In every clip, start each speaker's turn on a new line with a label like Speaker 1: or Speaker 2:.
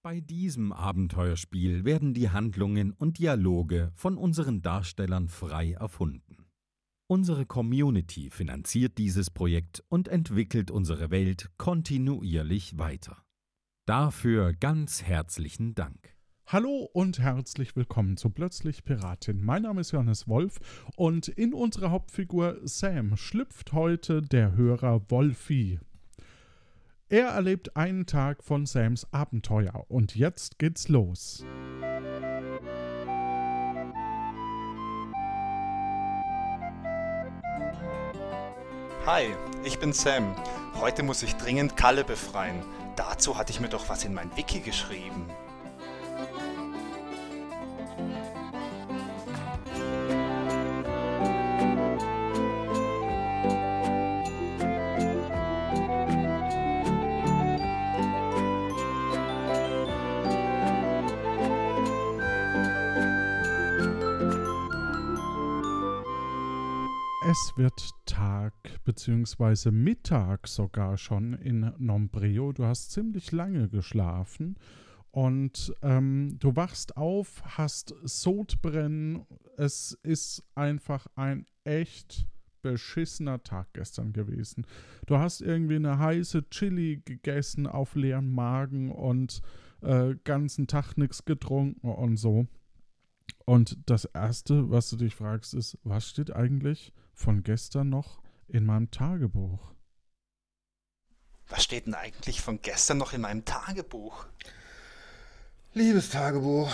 Speaker 1: Bei diesem Abenteuerspiel werden die Handlungen und Dialoge von unseren Darstellern frei erfunden. Unsere Community finanziert dieses Projekt und entwickelt unsere Welt kontinuierlich weiter. Dafür ganz herzlichen Dank.
Speaker 2: Hallo und herzlich willkommen zu Plötzlich Piratin. Mein Name ist Johannes Wolf und in unserer Hauptfigur Sam schlüpft heute der Hörer Wolfi. Er erlebt einen Tag von Sams Abenteuer und jetzt geht's los.
Speaker 3: Hi, ich bin Sam. Heute muss ich dringend Kalle befreien. Dazu hatte ich mir doch was in mein Wiki geschrieben.
Speaker 2: Es wird Tag bzw. Mittag sogar schon in Nombreo. Du hast ziemlich lange geschlafen und ähm, du wachst auf, hast Sodbrennen. Es ist einfach ein echt beschissener Tag gestern gewesen. Du hast irgendwie eine heiße Chili gegessen auf leeren Magen und äh, ganzen Tag nichts getrunken und so. Und das Erste, was du dich fragst, ist, was steht eigentlich von gestern noch in meinem Tagebuch.
Speaker 3: Was steht denn eigentlich von gestern noch in meinem Tagebuch?
Speaker 4: Liebes Tagebuch.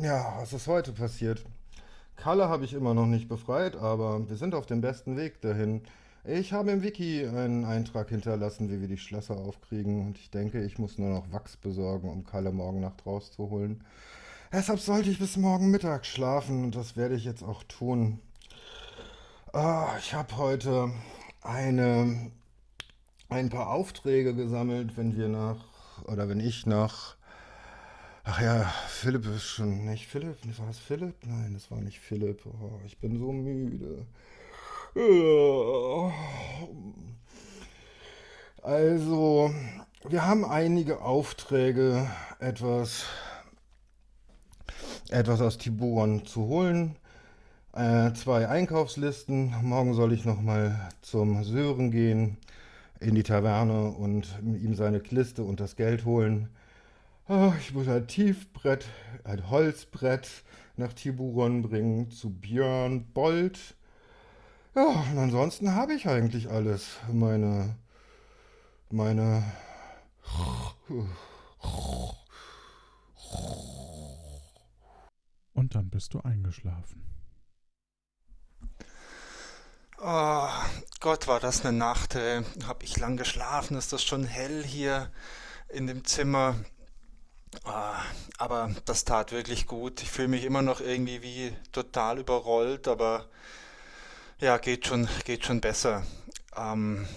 Speaker 4: Ja, was ist heute passiert? Kalle habe ich immer noch nicht befreit, aber wir sind auf dem besten Weg dahin. Ich habe im Wiki einen Eintrag hinterlassen, wie wir die Schlösser aufkriegen und ich denke, ich muss nur noch Wachs besorgen, um Kalle morgen Nacht rauszuholen. Deshalb sollte ich bis morgen Mittag schlafen und das werde ich jetzt auch tun. Oh, ich habe heute eine, ein paar Aufträge gesammelt, wenn wir nach, oder wenn ich nach, ach ja, Philipp ist schon, nicht Philipp, war das Philipp? Nein, das war nicht Philipp. Oh, ich bin so müde. Also, wir haben einige Aufträge, etwas, etwas aus Tiburon zu holen äh, zwei Einkaufslisten. Morgen soll ich nochmal zum Sören gehen in die Taverne und ihm seine Liste und das Geld holen. Oh, ich muss ein Tiefbrett, ein Holzbrett nach Tiburon bringen zu Björn Bold. Ja, und ansonsten habe ich eigentlich alles. Meine, meine.
Speaker 2: Und dann bist du eingeschlafen.
Speaker 3: Oh, Gott, war das eine Nacht. Ey. Hab ich lang geschlafen? Ist das schon hell hier in dem Zimmer? Oh, aber das tat wirklich gut. Ich fühle mich immer noch irgendwie wie total überrollt, aber ja, geht schon, geht schon besser. Ähm,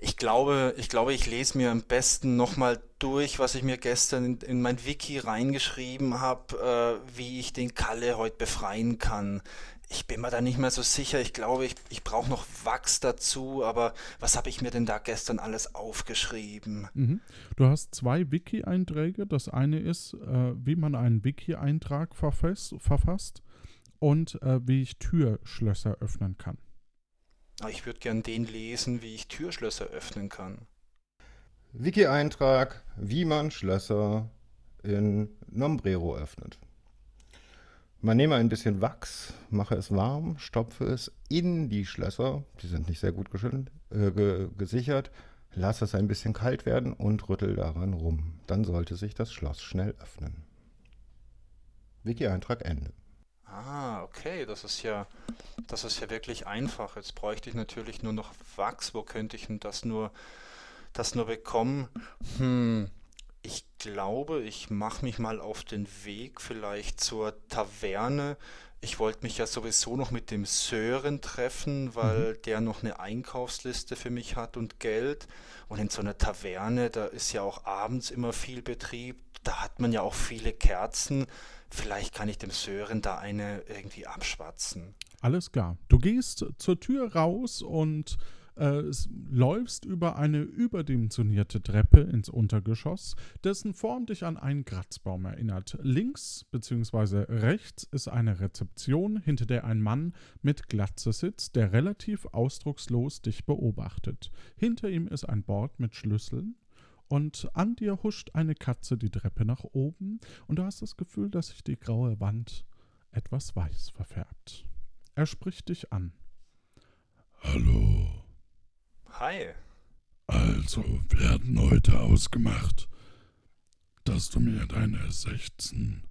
Speaker 3: ich glaube, ich glaube, ich lese mir am besten nochmal durch, was ich mir gestern in, in mein Wiki reingeschrieben habe, äh, wie ich den Kalle heute befreien kann ich bin mir da nicht mehr so sicher. Ich glaube, ich, ich brauche noch Wachs dazu, aber was habe ich mir denn da gestern alles aufgeschrieben?
Speaker 2: Mhm. Du hast zwei Wiki-Einträge. Das eine ist, äh, wie man einen Wiki-Eintrag verfasst und äh, wie ich Türschlösser öffnen kann.
Speaker 3: Ah, ich würde gern den lesen, wie ich Türschlösser öffnen kann.
Speaker 4: Wiki-Eintrag, wie man Schlösser in Nombrero öffnet. Man nehme ein bisschen Wachs, mache es warm, stopfe es in die Schlösser, die sind nicht sehr gut äh, ge gesichert, lasse es ein bisschen kalt werden und rüttel daran rum. Dann sollte sich das Schloss schnell öffnen. Wiki-Eintrag Ende.
Speaker 3: Ah, okay, das ist ja, das ist ja wirklich einfach. Jetzt bräuchte ich natürlich nur noch Wachs. Wo könnte ich denn das nur, das nur bekommen? Hm, ich glaube, ich mache mich mal auf den Weg vielleicht zur Taverne. Ich wollte mich ja sowieso noch mit dem Sören treffen, weil mhm. der noch eine Einkaufsliste für mich hat und Geld. Und in so einer Taverne, da ist ja auch abends immer viel Betrieb. Da hat man ja auch viele Kerzen. Vielleicht kann ich dem Sören da eine irgendwie abschwatzen.
Speaker 2: Alles klar. Du gehst zur Tür raus und äh, läufst über eine überdimensionierte Treppe ins Untergeschoss, dessen Form dich an einen Kratzbaum erinnert. Links bzw. rechts ist eine Rezeption, hinter der ein Mann mit Glatze sitzt, der relativ ausdruckslos dich beobachtet. Hinter ihm ist ein Board mit Schlüsseln und an dir huscht eine Katze die Treppe nach oben und du hast das Gefühl, dass sich die graue Wand etwas weiß verfärbt. Er spricht dich an.
Speaker 5: Hallo.
Speaker 3: Hi.
Speaker 5: Also, wir hatten heute ausgemacht, dass du mir deine 16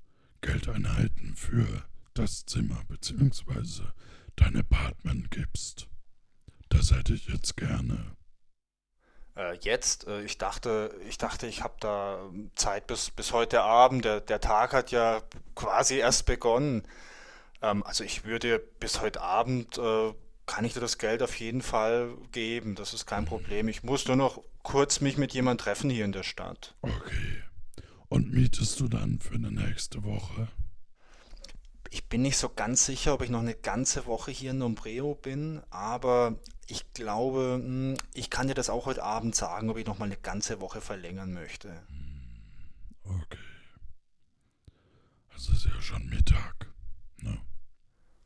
Speaker 5: Geldeinheiten für das Zimmer bzw. dein Apartment gibst. Das hätte ich jetzt gerne.
Speaker 3: Äh, jetzt, äh, ich dachte, ich dachte, ich habe da ähm, Zeit bis, bis heute Abend. Der, der Tag hat ja quasi erst begonnen. Ähm, also ich würde bis heute Abend äh, kann ich dir das Geld auf jeden Fall geben. Das ist kein Problem. Ich muss nur noch kurz mich mit jemand treffen hier in der Stadt.
Speaker 5: Okay. Und mietest du dann für eine nächste Woche?
Speaker 3: Ich bin nicht so ganz sicher, ob ich noch eine ganze Woche hier in Nombreo bin, aber ich glaube, hm, ich kann dir das auch heute Abend sagen, ob ich noch mal eine ganze Woche verlängern möchte.
Speaker 5: Hm, okay. Es ist ja schon Mittag. Ne?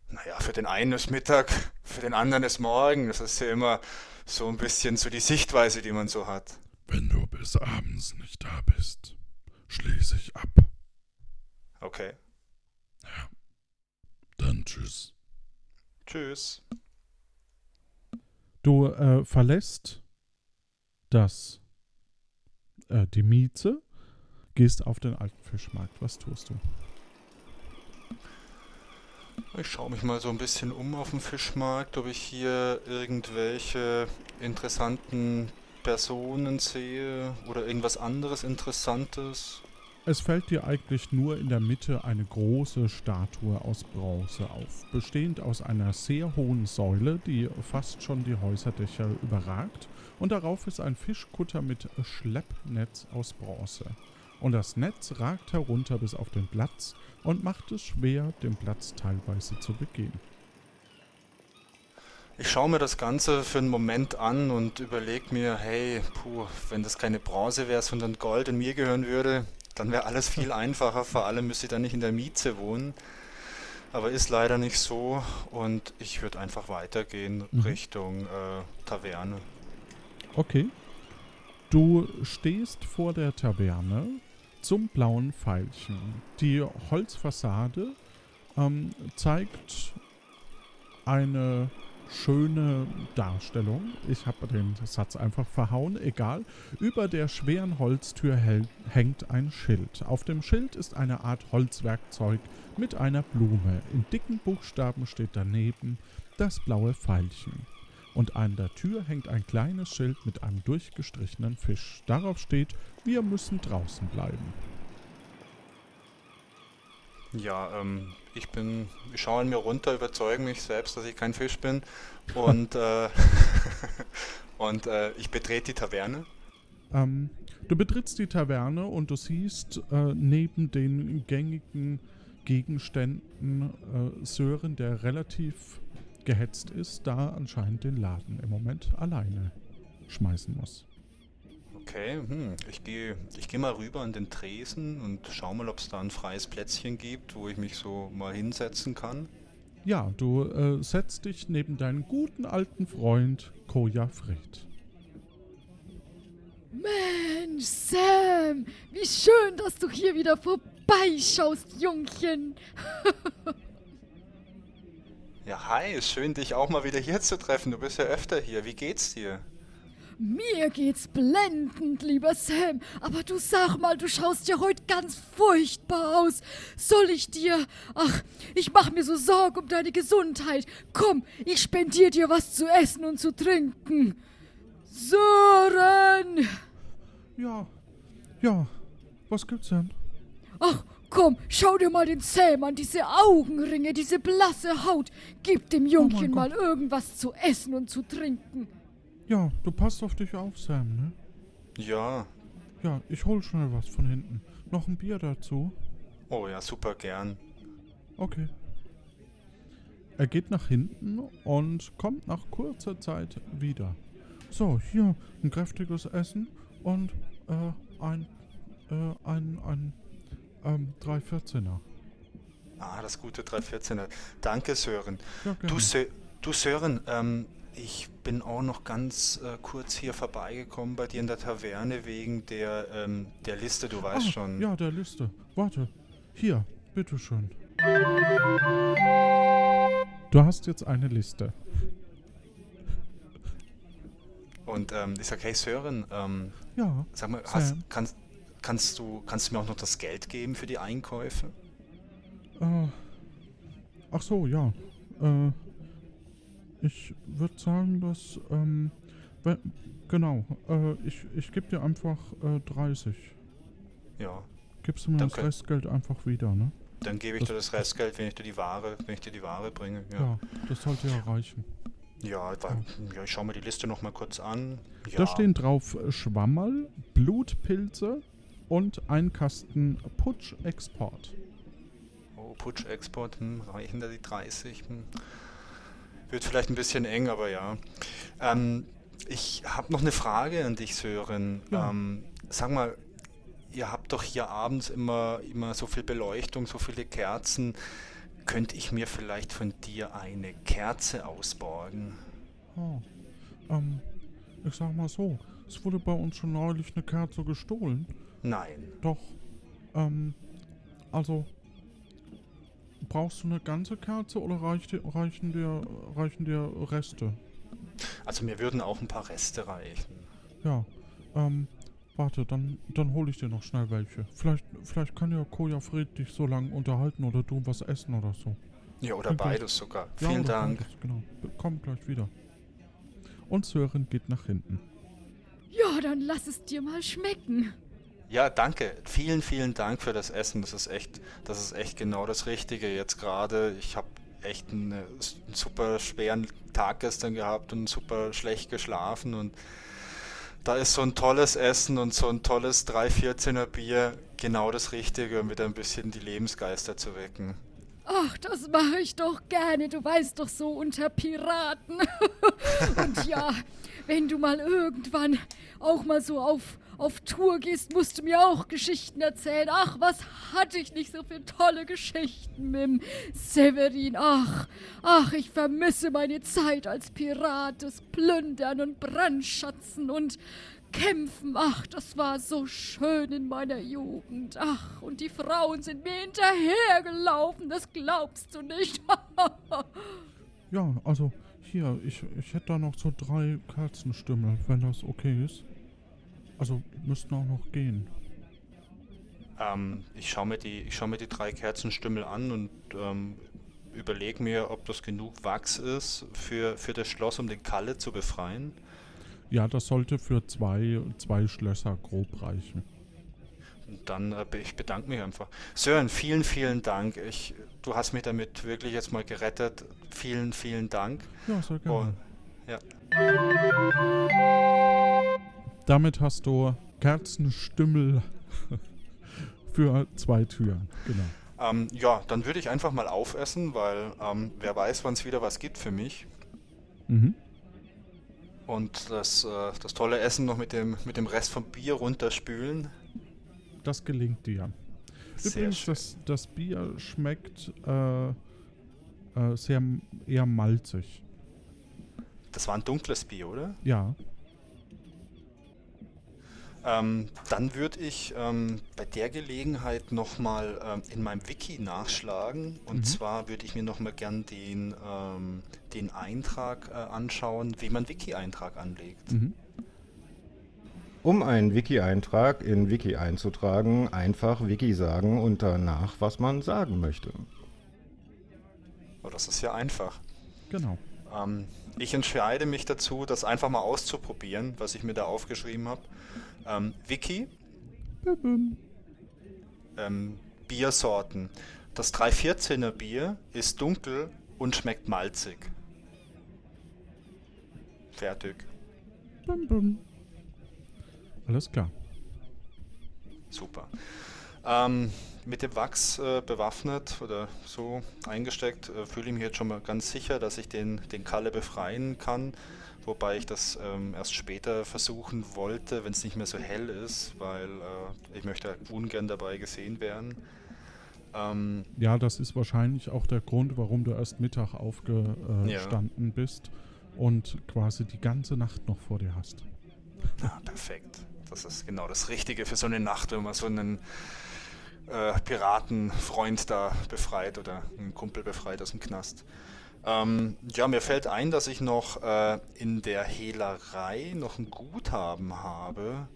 Speaker 3: Naja, für den einen ist Mittag, für den anderen ist Morgen. Das ist ja immer so ein bisschen so die Sichtweise, die man so hat.
Speaker 5: Wenn du bis abends nicht da bist, schließe ich ab.
Speaker 3: Okay.
Speaker 5: Dann tschüss.
Speaker 3: Tschüss.
Speaker 2: Du äh, verlässt das, äh, die Mieze, gehst auf den alten Fischmarkt. Was tust du?
Speaker 3: Ich schaue mich mal so ein bisschen um auf dem Fischmarkt, ob ich hier irgendwelche interessanten Personen sehe oder irgendwas anderes Interessantes.
Speaker 2: Es fällt dir eigentlich nur in der Mitte eine große Statue aus Bronze auf, bestehend aus einer sehr hohen Säule, die fast schon die Häuserdächer überragt, und darauf ist ein Fischkutter mit Schleppnetz aus Bronze. Und das Netz ragt herunter bis auf den Platz und macht es schwer, den Platz teilweise zu begehen.
Speaker 3: Ich schaue mir das Ganze für einen Moment an und überlege mir, hey, puh, wenn das keine Bronze wäre, sondern Gold in mir gehören würde, dann wäre alles viel einfacher, vor allem müsste ich dann nicht in der Mieze wohnen. Aber ist leider nicht so und ich würde einfach weitergehen mhm. Richtung äh, Taverne.
Speaker 2: Okay. Du stehst vor der Taverne zum blauen Pfeilchen. Die Holzfassade ähm, zeigt eine schöne Darstellung. Ich habe den Satz einfach verhauen, egal. Über der schweren Holztür hängt ein Schild. Auf dem Schild ist eine Art Holzwerkzeug mit einer Blume. In dicken Buchstaben steht daneben das blaue Pfeilchen. Und an der Tür hängt ein kleines Schild mit einem durchgestrichenen Fisch. Darauf steht, wir müssen draußen bleiben.
Speaker 3: Ja, ähm, ich bin, ich schaue an mir runter, überzeuge mich selbst, dass ich kein Fisch bin und, äh, und äh, ich betrete die Taverne.
Speaker 2: Ähm, du betrittst die Taverne und du siehst äh, neben den gängigen Gegenständen äh, Sören, der relativ gehetzt ist, da anscheinend den Laden im Moment alleine schmeißen muss.
Speaker 3: Okay, hm. ich gehe ich geh mal rüber an den Tresen und schau mal, ob es da ein freies Plätzchen gibt, wo ich mich so mal hinsetzen kann.
Speaker 2: Ja, du äh, setzt dich neben deinen guten alten Freund Koja Fred.
Speaker 6: Mensch, Sam, wie schön, dass du hier wieder vorbeischaust, Jungchen.
Speaker 3: ja, hi, schön dich auch mal wieder hier zu treffen. Du bist ja öfter hier. Wie geht's dir?
Speaker 6: Mir geht's blendend, lieber Sam. Aber du sag mal, du schaust ja heute ganz furchtbar aus. Soll ich dir. Ach, ich mach mir so Sorgen um deine Gesundheit. Komm, ich spendier dir was zu essen und zu trinken. Sören!
Speaker 2: Ja, ja. Was gibt's denn?
Speaker 6: Ach, komm, schau dir mal den Sam an, diese Augenringe, diese blasse Haut. Gib dem oh Jungchen oh mal irgendwas zu essen und zu trinken.
Speaker 2: Ja, du passt auf dich auf, Sam, ne?
Speaker 3: Ja.
Speaker 2: Ja, ich hol schnell was von hinten. Noch ein Bier dazu?
Speaker 3: Oh ja, super gern.
Speaker 2: Okay. Er geht nach hinten und kommt nach kurzer Zeit wieder. So, hier ein kräftiges Essen und äh, ein, äh, ein, ein ähm, 314er.
Speaker 3: Ah, das gute 314er. Danke, Sören.
Speaker 2: Ja.
Speaker 3: Du, Sö du Sören, ähm, ich bin auch noch ganz äh, kurz hier vorbeigekommen bei dir in der Taverne wegen der, ähm, der Liste, du weißt
Speaker 2: ah,
Speaker 3: schon.
Speaker 2: Ja, der Liste. Warte. Hier, bitteschön. Du hast jetzt eine Liste.
Speaker 3: Und ähm, ich sag, hey Sören, ähm,
Speaker 2: Ja.
Speaker 3: sag mal, hast, kannst, kannst, du, kannst du mir auch noch das Geld geben für die Einkäufe?
Speaker 2: Äh, ach so, ja. Äh, ich würde sagen, dass, ähm, genau, äh, ich, ich gebe dir einfach äh, 30.
Speaker 3: Ja,
Speaker 2: Gibst du mir das
Speaker 3: Danke.
Speaker 2: Restgeld einfach wieder, ne?
Speaker 3: dann gebe ich
Speaker 2: Das-
Speaker 3: dir das Restgeld, wenn ich dir die Ware, wenn ich dir die Ware bringe.
Speaker 2: Ja,
Speaker 3: Ja,
Speaker 2: das sollte ja reichen.
Speaker 3: ja, ja ich schaue mir die Liste noch mal kurz an. Ja,
Speaker 2: Da stehen drauf äh, Schwammerl, Blutpilze und ein Kasten Putsch-Export.
Speaker 3: Oh, Putsch-Export, hm, reichen da die 30? Hm. Wird vielleicht ein bisschen eng, aber ja. Ähm, ich habe noch eine Frage an dich, Sören.
Speaker 2: Ja.
Speaker 3: Ähm, sag mal, ihr habt doch hier abends immer, immer so viel Beleuchtung, so viele Kerzen. Könnte ich mir vielleicht von dir eine Kerze ausborgen?
Speaker 2: Oh, ähm, ich sag mal so, es wurde bei uns schon neulich eine Kerze gestohlen.
Speaker 3: Nein.
Speaker 2: Doch, ähm, also, brauchst du eine ganze Kerze oder reicht reichen, dir, reichen dir Reste?
Speaker 3: Also mir würden auch ein paar Reste reichen.
Speaker 2: Ja, ähm, warte, dann, dann hole ich dir noch schnell welche. Vielleicht, vielleicht kann ja Koja Fred dich so lange unterhalten oder du was essen oder so.
Speaker 3: Ja, oder
Speaker 2: Klingt
Speaker 3: beides sogar.
Speaker 2: Ja,
Speaker 3: Vielen Dank.
Speaker 2: beides, Genau, komm gleich wieder. Und Sören geht nach hinten.
Speaker 6: Ja, dann lass es dir mal schmecken.
Speaker 3: Ja, danke. Vielen, vielen Dank für das Essen. Das ist echt, das ist echt genau das Richtige jetzt gerade. Ich habe echt einen, einen super schweren Tag gestern gehabt und super schlecht geschlafen und da ist so ein tolles Essen und so ein tolles 314er Bier genau das Richtige, um wieder ein bisschen die Lebensgeister zu wecken.
Speaker 6: Ach, das mache ich doch gerne. Du weißt doch so unter Piraten. Und ja, wenn du mal irgendwann auch mal so auf, auf Tour gehst, musst du mir auch Geschichten erzählen. Ach, was hatte ich nicht so für tolle Geschichten mit Severin. Ach, ach, ich vermisse meine Zeit als Pirat, das Plündern und Brandschatzen und Kämpfen. Ach, das war so schön in meiner Jugend. Ach, und die Frauen sind mir hinterhergelaufen, das glaubst du nicht.
Speaker 2: Ja, also hier, ich, ich hätte da noch so drei Kerzenstümmel, wenn das okay ist. Also müssten auch noch gehen.
Speaker 3: Ähm, ich schaue mir, die- ich schau mir die drei Kerzenstümmel an und ähm, überlege mir, ob das genug Wachs ist für, für das Schloss, um den Kalle zu befreien.
Speaker 2: Ja, das sollte für zwei, zwei Schlösser grob reichen.
Speaker 3: Und dann, äh, ich bedanke mich einfach. Sören, vielen, vielen Dank. Ich, du hast mich damit wirklich jetzt mal gerettet. Vielen, vielen Dank.
Speaker 2: Ja, sehr gerne.
Speaker 3: Und, ja.
Speaker 2: Damit hast du Kerzenstümmel für zwei Türen. Genau.
Speaker 3: Ähm, ja, dann würde ich einfach mal aufessen, weil ähm, wer weiß, wann es wieder was gibt für mich.
Speaker 2: Mhm.
Speaker 3: Und das, äh, das tolle Essen noch mit dem, mit dem Rest vom Bier runterspülen.
Speaker 2: Das gelingt dir.
Speaker 3: Sehr
Speaker 2: Übrigens,
Speaker 3: schön.
Speaker 2: das, das Bier schmeckt äh, äh, sehr eher malzig.
Speaker 3: Das war ein dunkles Bier, oder?
Speaker 2: Ja.
Speaker 3: Ähm, dann würde ich ähm, bei der Gelegenheit nochmal ähm, in meinem Wiki nachschlagen. Und
Speaker 2: Mhm.
Speaker 3: zwar würde ich mir nochmal gern den, ähm, den Eintrag äh, anschauen, wie man Wiki-Eintrag anlegt.
Speaker 2: Mhm.
Speaker 4: Um einen Wiki-Eintrag in Wiki einzutragen, einfach Wiki sagen und danach, was man sagen möchte.
Speaker 3: Oh, das ist ja einfach.
Speaker 2: Genau.
Speaker 3: Ähm, ich entscheide mich dazu, das einfach mal auszuprobieren, was ich mir da aufgeschrieben habe. Ähm, Wiki, ähm, Biersorten. Das 314er Bier ist dunkel und schmeckt malzig. Fertig.
Speaker 2: bim, bim. Alles klar.
Speaker 3: Super. Ähm, mit dem Wachs äh, bewaffnet oder so eingesteckt, äh, fühle ich mich jetzt schon mal ganz sicher, dass ich den, den Kalle befreien kann. wobei ich das ähm, erst später versuchen wollte, wenn es nicht mehr so hell ist, weil äh, ich möchte ungern dabei gesehen werden.
Speaker 2: Ähm, ja, das ist wahrscheinlich auch der Grund, warum du erst Mittag aufgestanden ja. bist und quasi die ganze Nacht noch vor dir hast.
Speaker 3: Ah, perfekt. Das ist genau das Richtige für so eine Nacht, wenn man so einen äh, Piratenfreund da befreit oder einen Kumpel befreit aus dem Knast. Ähm, ja, mir fällt ein, dass ich noch äh, in der Hehlerei noch ein Guthaben habe.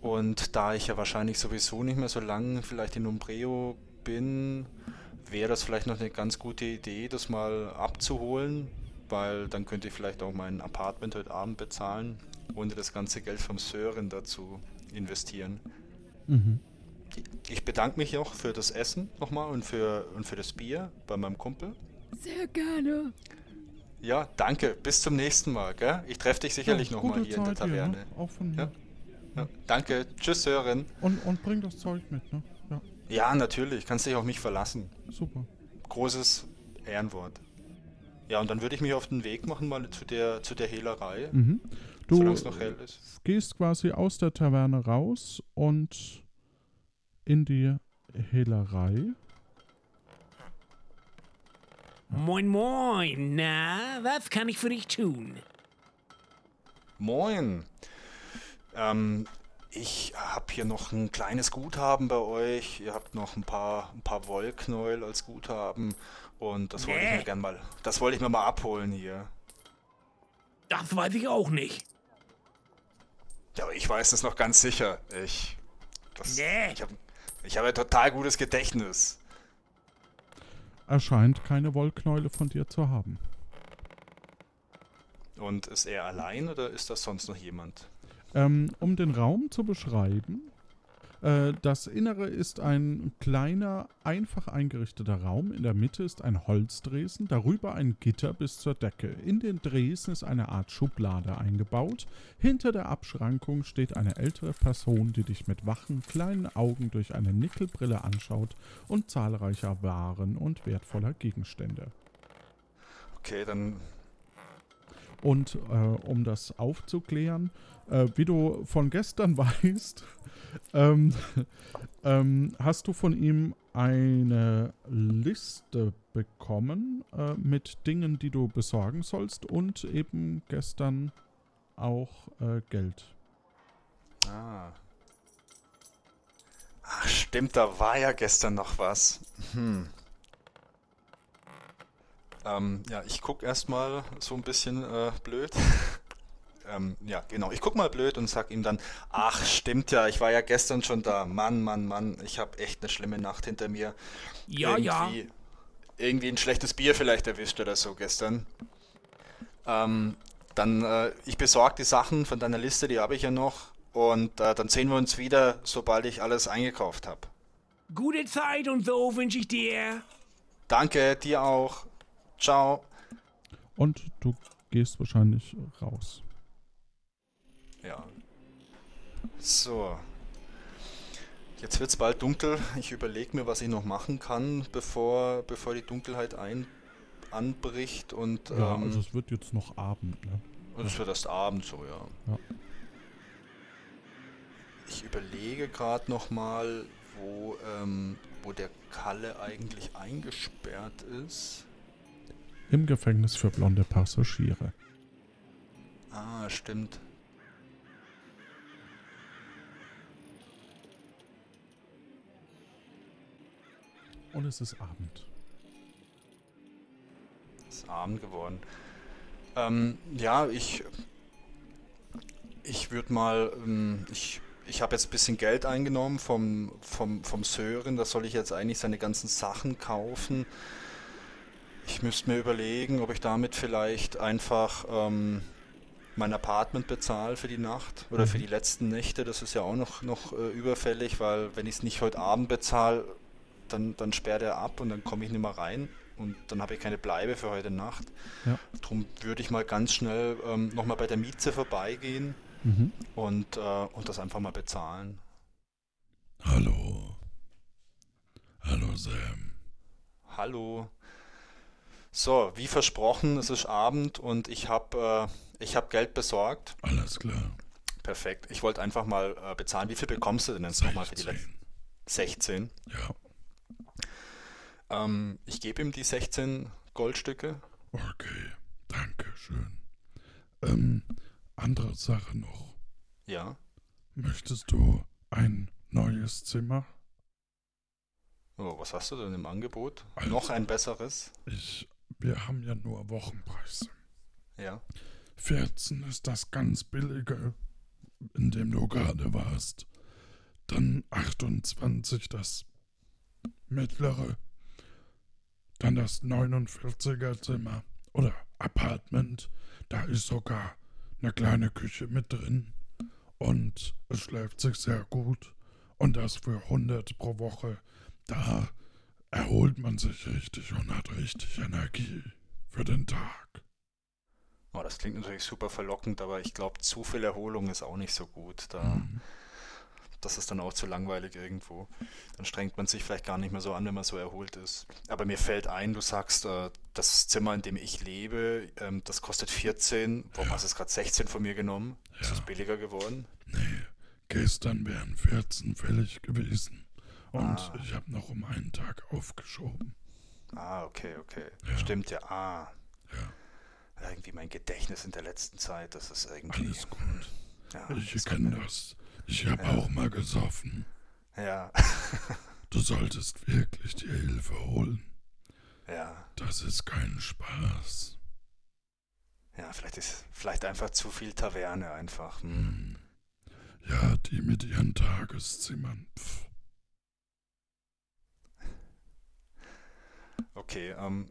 Speaker 3: Und da ich ja wahrscheinlich sowieso nicht mehr so lange vielleicht in Umbreo bin, wäre das vielleicht noch eine ganz gute Idee, das mal abzuholen, weil dann könnte ich vielleicht auch mein Apartment heute Abend bezahlen, ohne das ganze Geld vom Sören dazu investieren. Mhm. Ich bedanke mich auch für das Essen nochmal und für, und für das Bier bei meinem Kumpel.
Speaker 6: Sehr gerne.
Speaker 3: Ja, danke. Bis zum nächsten Mal. Gell? Ich treffe dich sicherlich ja, nochmal hier Zeit in der Taverne.
Speaker 2: Hier, ne? Auch von mir.
Speaker 3: Ja. Ja. Danke. Tschüss, Sören.
Speaker 2: Und, und bring das Zeug mit, ne?
Speaker 3: Ja. ja, natürlich. Kannst dich auf mich verlassen.
Speaker 2: Super.
Speaker 3: Großes Ehrenwort. Ja, und dann würde ich mich auf den Weg machen, mal zu der, zu der Hehlerei.
Speaker 2: Mhm. Du noch hell ist. gehst quasi aus der Taverne raus und in die Hehlerei.
Speaker 7: Moin, moin. Na, was kann ich für dich tun?
Speaker 3: Moin. Ähm, ich habe hier noch ein kleines Guthaben bei euch. Ihr habt noch ein paar, ein paar Wollknäuel als Guthaben. Und das wollte ich mir gern mal, das wollte ich mir mal abholen hier.
Speaker 7: Das weiß ich auch nicht.
Speaker 3: Ja, aber ich weiß es noch ganz sicher. Ich, das, nee. ich habe ich hab ein total gutes Gedächtnis
Speaker 2: er scheint keine Wollknäule von dir zu haben.
Speaker 3: Und ist er allein oder ist das sonst noch jemand?
Speaker 2: Ähm, um den Raum zu beschreiben, das Innere ist ein kleiner, einfach eingerichteter Raum. In der Mitte ist ein Holzdresen, darüber ein Gitter bis zur Decke. In den Dresen ist eine Art Schublade eingebaut. Hinter der Abschrankung steht eine ältere Person, die dich mit wachen, kleinen Augen durch eine Nickelbrille anschaut und zahlreicher Waren und wertvoller Gegenstände.
Speaker 3: Okay, dann
Speaker 2: und äh, um das aufzuklären, äh, wie du von gestern weißt, ähm, ähm, hast du von ihm eine Liste bekommen äh, mit Dingen, die du besorgen sollst und eben gestern auch äh, Geld.
Speaker 3: Ah. Ach, stimmt, da war ja gestern noch was. Hm. Ähm, ja, ich gucke erstmal so ein bisschen äh, blöd. ähm, ja, genau. Ich gucke mal blöd und sag ihm dann, ach, stimmt ja, ich war ja gestern schon da. Mann, Mann, Mann, ich habe echt eine schlimme Nacht hinter mir.
Speaker 7: Ja, irgendwie, ja.
Speaker 3: Irgendwie ein schlechtes Bier vielleicht erwischt oder so gestern. Ähm, dann, äh, ich besorge die Sachen von deiner Liste, die habe ich ja noch. Und äh, dann sehen wir uns wieder, sobald ich alles eingekauft habe.
Speaker 7: Gute Zeit und so wünsche ich dir.
Speaker 3: Danke, dir auch. Ciao.
Speaker 2: Und du gehst wahrscheinlich raus.
Speaker 3: Ja. So. Jetzt wird es bald dunkel. Ich überlege mir, was ich noch machen kann, bevor, bevor die Dunkelheit ein, anbricht. Und,
Speaker 2: ja, ähm, also es wird jetzt noch Abend, ne?
Speaker 3: Es wird erst Abend so, ja. ja. Ich überlege gerade nochmal, wo, ähm, wo der Kalle eigentlich eingesperrt ist
Speaker 2: im Gefängnis für blonde Passagiere.
Speaker 3: Ah, stimmt.
Speaker 2: Und es ist Abend.
Speaker 3: Es ist Abend geworden. Ähm, ja, ich. Ich würde mal. Ähm, ich ich habe jetzt ein bisschen Geld eingenommen vom, vom, vom Sören. Da soll ich jetzt eigentlich seine ganzen Sachen kaufen. Ich müsste mir überlegen, ob ich damit vielleicht einfach ähm, mein Apartment bezahle für die Nacht oder mhm. für die letzten Nächte. Das ist ja auch noch, noch äh, überfällig, weil wenn ich es nicht heute Abend bezahle, dann, dann sperrt er ab und dann komme ich nicht mehr rein und dann habe ich keine Bleibe für heute Nacht. Ja. Darum würde ich mal ganz schnell ähm, nochmal bei der Mieze vorbeigehen mhm. und, äh, und das einfach mal bezahlen.
Speaker 5: Hallo. Hallo Sam.
Speaker 3: Hallo. So, wie versprochen, es ist Abend und ich habe Ich habe Geld besorgt.
Speaker 5: Alles klar.
Speaker 3: Perfekt. Ich wollte einfach mal äh, bezahlen. Wie viel bekommst du denn jetzt nochmal für die letzten?
Speaker 5: 16.
Speaker 3: 16.
Speaker 5: Ja,
Speaker 3: Ähm, ich gebe ihm die 16 Goldstücke.
Speaker 5: okay. Danke schön. Ähm, andere Sache noch.
Speaker 3: Ja.
Speaker 5: Möchtest du ein neues Zimmer?
Speaker 3: Oh, was hast du denn im Angebot?
Speaker 5: Also-
Speaker 3: Noch ein besseres?
Speaker 5: Ich, wir haben ja nur Wochenpreise.
Speaker 3: Ja.
Speaker 5: 14 ist das ganz billige, in dem du gerade warst. Dann 28 das mittlere. Dann das 49er Zimmer oder Apartment. Da ist sogar eine kleine Küche mit drin. Und es schläft sich sehr gut. Und das für 100 pro Woche. Da erholt man sich richtig und hat richtig Energie für den Tag.
Speaker 3: Oh, das klingt natürlich super verlockend, aber ich glaube, zu viel Erholung ist auch nicht so gut. Da,
Speaker 5: Mhm.
Speaker 3: Das ist dann auch zu langweilig irgendwo. Dann strengt man sich vielleicht gar nicht mehr so an, wenn man so erholt ist. Aber mir fällt ein, du sagst, äh, das Zimmer, in dem ich lebe, ähm, das kostet 14. Warum
Speaker 5: Ja.
Speaker 3: hast du es gerade 16 von mir genommen? Ist
Speaker 5: Ja.
Speaker 3: es billiger geworden?
Speaker 5: Nee, gestern wären 14 fällig gewesen. Und
Speaker 3: Ah.
Speaker 5: ich habe noch um einen Tag aufgeschoben.
Speaker 3: Ah, okay, okay.
Speaker 5: Ja.
Speaker 3: Stimmt ja. Ah,
Speaker 5: Ja,
Speaker 3: irgendwie mein Gedächtnis in der letzten Zeit, das ist irgendwie.
Speaker 5: alles gut.
Speaker 3: Ja,
Speaker 5: Ich kenne das. Ich habe
Speaker 3: Ja.
Speaker 5: auch mal gesoffen.
Speaker 3: Ja,
Speaker 5: Du solltest wirklich die Hilfe holen.
Speaker 3: ja.
Speaker 5: Das ist kein Spaß.
Speaker 3: Ja, vielleicht ist vielleicht einfach zu viel Taverne einfach. Hm.
Speaker 5: Hm. Ja, die mit ihren Tageszimmern. Pff.
Speaker 3: Okay, ähm,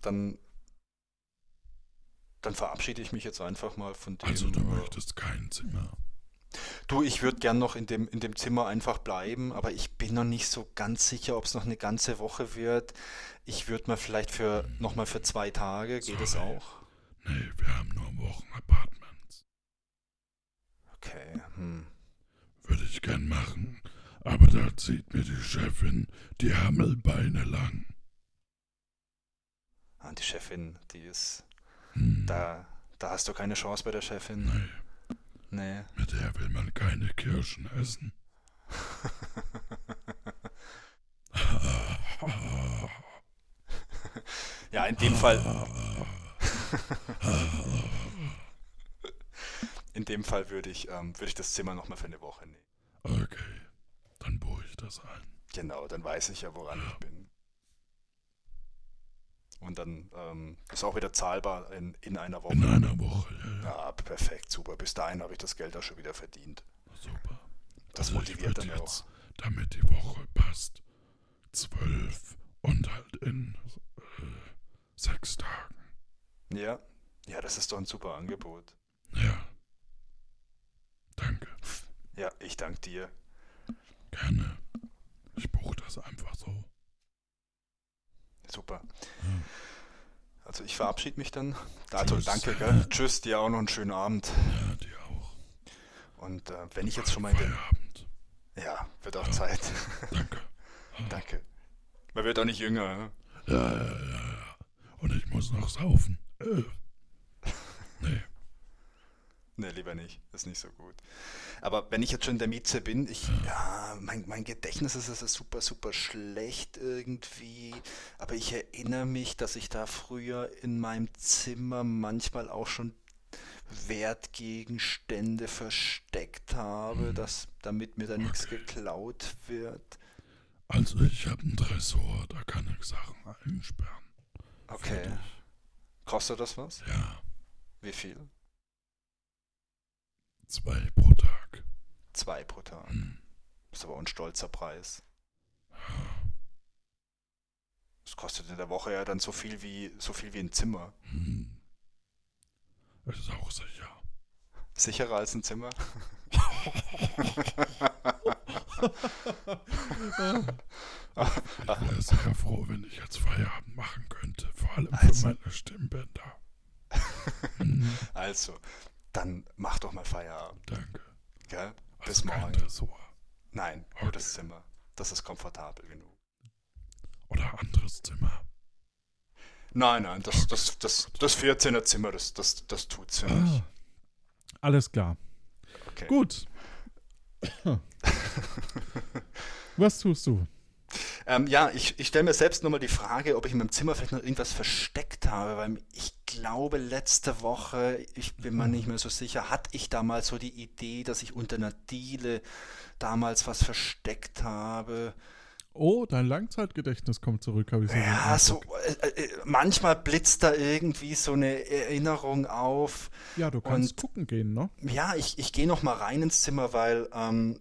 Speaker 3: dann, dann verabschiede ich mich jetzt einfach mal von dem.
Speaker 5: Also du
Speaker 3: äh,
Speaker 5: möchtest kein Zimmer.
Speaker 3: Du, ich würde gern noch in dem, in dem Zimmer einfach bleiben, aber ich bin noch nicht so ganz sicher, ob es noch eine ganze Woche wird. Ich würde mal vielleicht für nochmal für zwei Tage, geht es
Speaker 5: Sorry.
Speaker 3: auch?
Speaker 5: Nee, wir haben nur Wochenapartments.
Speaker 3: Okay, hm.
Speaker 5: Würde ich gern machen. Aber da zieht mir die Chefin die Hammelbeine lang.
Speaker 3: Ah, die Chefin, die ist.
Speaker 5: Hm.
Speaker 3: Da, da hast du keine Chance bei der Chefin.
Speaker 5: Nee,
Speaker 3: Nee.
Speaker 5: mit der will man keine Kirschen essen.
Speaker 3: Ja, in dem Fall, in dem Fall würde ich, ähm, würde ich das Zimmer nochmal für eine Woche nehmen.
Speaker 5: Okay, dann buche ich das ein.
Speaker 3: Genau, dann weiß ich ja, woran ich bin. Und dann ähm, ist auch wieder zahlbar in, in einer Woche.
Speaker 5: In einer Woche, ja, ja.
Speaker 3: Ja, perfekt, super. Bis dahin habe ich das Geld auch schon wieder verdient.
Speaker 5: Super.
Speaker 3: Das
Speaker 5: Also
Speaker 3: motiviert dann
Speaker 5: jetzt,
Speaker 3: auch.
Speaker 5: damit die Woche passt, zwölf und halt in äh, sechs Tagen.
Speaker 3: Ja, ja, das ist doch ein super Angebot.
Speaker 5: Ja. Danke.
Speaker 3: Ja, ich danke dir.
Speaker 5: Gerne. Ich buche das einfach so.
Speaker 3: Super.
Speaker 5: Ja.
Speaker 3: Also ich verabschiede mich dann. Also
Speaker 5: Tschüss.
Speaker 3: danke, gell? Tschüss, dir auch noch einen schönen Abend.
Speaker 5: Ja, dir auch.
Speaker 3: Und äh, wenn ich jetzt schon mal den... Ja, wird auch Zeit.
Speaker 5: Danke.
Speaker 3: danke. Man wird auch nicht jünger. ne?
Speaker 5: Ja, ja, ja, ja. Und ich muss noch saufen. Äh. Nee.
Speaker 3: Nee, lieber nicht. Ist nicht so gut. Aber wenn ich jetzt schon in der Mieze bin, ich, ja, mein, mein Gedächtnis ist, ist super, super schlecht irgendwie. Aber ich erinnere mich, dass ich da früher in meinem Zimmer manchmal auch schon Wertgegenstände versteckt habe,
Speaker 5: Hm.
Speaker 3: dass, damit mir da nichts
Speaker 5: Okay.
Speaker 3: geklaut wird.
Speaker 5: Also ich habe einen Tresor, da kann ich Sachen einsperren.
Speaker 3: Okay. Kostet das was?
Speaker 5: Ja,
Speaker 3: Wie viel?
Speaker 5: Zwei pro Tag.
Speaker 3: Zwei pro Tag.
Speaker 5: Hm.
Speaker 3: Ist aber ein stolzer Preis. Das kostet in der Woche ja dann so viel wie so viel wie ein Zimmer.
Speaker 5: Hm. Ist auch sicher.
Speaker 3: Sicherer als ein Zimmer?
Speaker 5: Ich wäre sehr froh, wenn ich jetzt Feierabend machen könnte. Vor allem für
Speaker 3: Also.
Speaker 5: meine Stimmbänder. Hm,
Speaker 3: Also, dann mach doch mal Feierabend,
Speaker 5: danke.
Speaker 3: gell? Bis
Speaker 5: Also kein
Speaker 3: morgen.
Speaker 5: Tresor.
Speaker 3: Nein, nur
Speaker 5: Okay.
Speaker 3: das Zimmer. Das ist komfortabel genug.
Speaker 5: Oder anderes Zimmer.
Speaker 3: Nein, nein, das, das, das, das 14er Zimmer, das, das, das tut's für mich.
Speaker 2: Ah, alles klar.
Speaker 3: Okay.
Speaker 2: Gut. Was tust du?
Speaker 3: Ähm, ja, ich, ich stelle mir selbst nochmal die Frage, ob ich in meinem Zimmer vielleicht noch irgendwas versteckt habe, weil ich glaube, letzte Woche, ich bin mir nicht mehr so sicher, hatte ich da mal so die Idee, dass ich unter einer Diele damals was versteckt habe.
Speaker 2: Oh, dein Langzeitgedächtnis kommt zurück, habe ich so
Speaker 3: Ja, so äh, äh, manchmal blitzt da irgendwie so eine Erinnerung auf.
Speaker 2: Ja, du kannst
Speaker 3: und-
Speaker 2: gucken gehen, ne?
Speaker 3: Ja, ich, ich gehe noch mal rein ins Zimmer, weil ähm,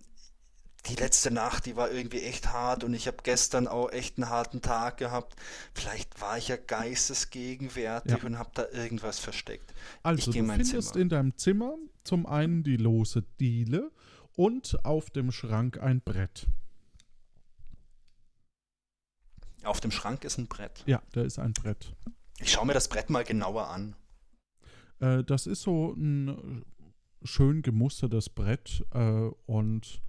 Speaker 3: die letzte Nacht, die war irgendwie echt hart und ich habe gestern auch echt einen harten Tag gehabt. Vielleicht war ich ja geistesgegenwärtig
Speaker 2: Ja.
Speaker 3: und habe da irgendwas versteckt.
Speaker 2: Also, du findest
Speaker 3: Zimmer.
Speaker 2: in deinem Zimmer zum einen die lose Diele und auf dem Schrank ein Brett.
Speaker 3: Auf dem Schrank ist ein Brett.
Speaker 2: Ja, da ist ein Brett.
Speaker 3: Ich schaue mir das Brett mal genauer an.
Speaker 2: Äh, das ist so ein schön gemustertes Brett äh, und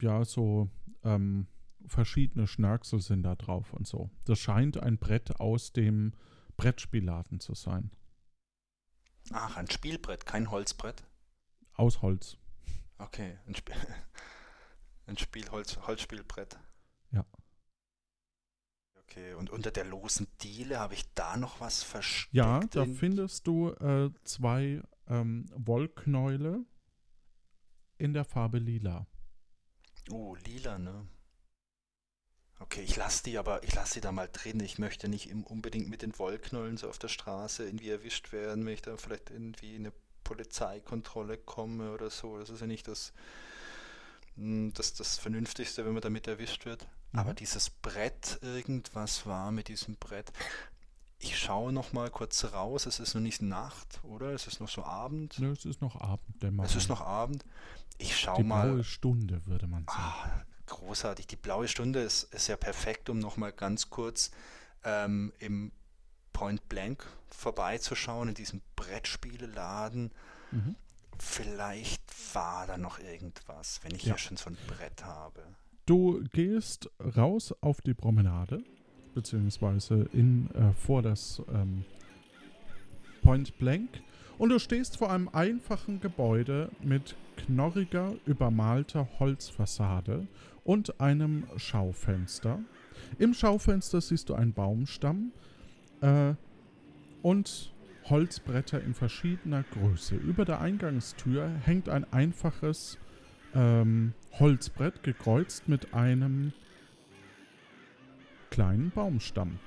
Speaker 2: ja, so ähm, verschiedene Schnörkel sind da drauf und so. Das scheint ein Brett aus dem Brettspielladen zu sein.
Speaker 3: Ach, ein Spielbrett, kein Holzbrett.
Speaker 2: Aus Holz.
Speaker 3: Okay, ein, Spiel, ein Spielholz, Holzspielbrett.
Speaker 2: Ja.
Speaker 3: Okay, und unter der losen Diele habe ich da noch was versteckt?
Speaker 2: Ja, da
Speaker 3: in-
Speaker 2: findest du äh, zwei ähm, Wollknäule in der Farbe lila.
Speaker 3: Oh, lila, ne? Okay, ich lasse die aber, ich lasse die da mal drin. Ich möchte nicht im, unbedingt mit den Wollknollen so auf der Straße irgendwie erwischt werden, wenn ich da vielleicht irgendwie in eine Polizeikontrolle komme oder so. Das ist ja nicht das, mm, das, das Vernünftigste, wenn man damit erwischt wird.
Speaker 2: Mhm.
Speaker 3: Aber dieses Brett, irgendwas war mit diesem Brett. Ich schaue noch mal kurz raus. Es ist noch nicht Nacht, oder? Es ist noch so Abend.
Speaker 2: Ne, es ist noch Abenddämmerung.
Speaker 3: Es ist noch Abend. Ich schaue
Speaker 2: die
Speaker 3: mal.
Speaker 2: blaue Stunde, würde man sagen.
Speaker 3: Ah, großartig. Die blaue Stunde ist, ist ja perfekt, um nochmal ganz kurz ähm, im Point Blank vorbeizuschauen, in diesem Brettspieleladen.
Speaker 2: Mhm.
Speaker 3: Vielleicht war da noch irgendwas, wenn ich
Speaker 2: Ja.
Speaker 3: hier schon so ein Brett habe.
Speaker 2: Du gehst raus auf die Promenade, beziehungsweise in, äh, vor das ähm, Point Blank und du stehst vor einem einfachen Gebäude mit knorriger, übermalter Holzfassade und einem Schaufenster. Im Schaufenster siehst du einen Baumstamm äh, und Holzbretter in verschiedener Größe. Über der Eingangstür hängt ein einfaches ähm, Holzbrett gekreuzt mit einem kleinen Baumstamm.